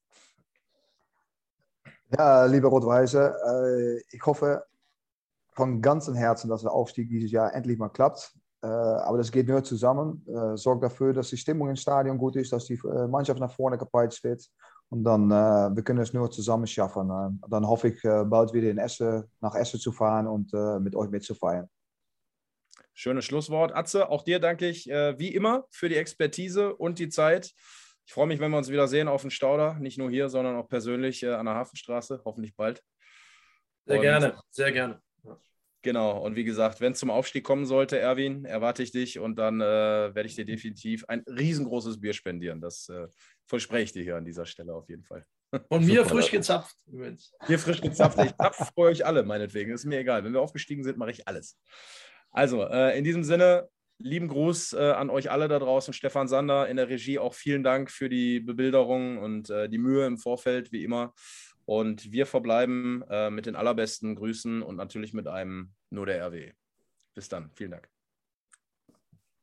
Ja, liebe Rot-Weiße, äh, ich hoffe von ganzem Herzen, dass der Aufstieg dieses Jahr endlich mal klappt. Äh, aber das geht nur zusammen. Sorgt dafür, dass die Stimmung im Stadion gut ist, dass die Mannschaft nach vorne gepeitscht wird. Und dann, äh, wir können es nur zusammen schaffen. Äh, dann hoffe ich, äh, bald wieder in Essen, nach Essen zu fahren und mit euch mitzufeiern. Schönes Schlusswort. Atze, auch dir danke ich wie immer für die Expertise und die Zeit. Ich freue mich, wenn wir uns wieder sehen auf dem Stauder. Nicht nur hier, sondern auch persönlich an der Hafenstraße. Hoffentlich bald. Sehr und gerne, sehr gerne. Genau, und wie gesagt, wenn es zum Aufstieg kommen sollte, Erwin, erwarte ich dich und dann äh, werde ich dir definitiv ein riesengroßes Bier spendieren. Das äh, verspreche ich dir hier an dieser Stelle auf jeden Fall. Und mir frisch gezapft übrigens. Mir frisch gezapft. Ich zapfe für euch alle, meinetwegen. Ist mir egal. Wenn wir aufgestiegen sind, mache ich alles. Also, äh, in diesem Sinne, lieben Gruß äh, an euch alle da draußen. Stefan Sander in der Regie, auch vielen Dank für die Bebilderung und äh, die Mühe im Vorfeld, wie immer. Und wir verbleiben äh, mit den allerbesten Grüßen und natürlich mit einem nur der RW. Bis dann. Vielen Dank.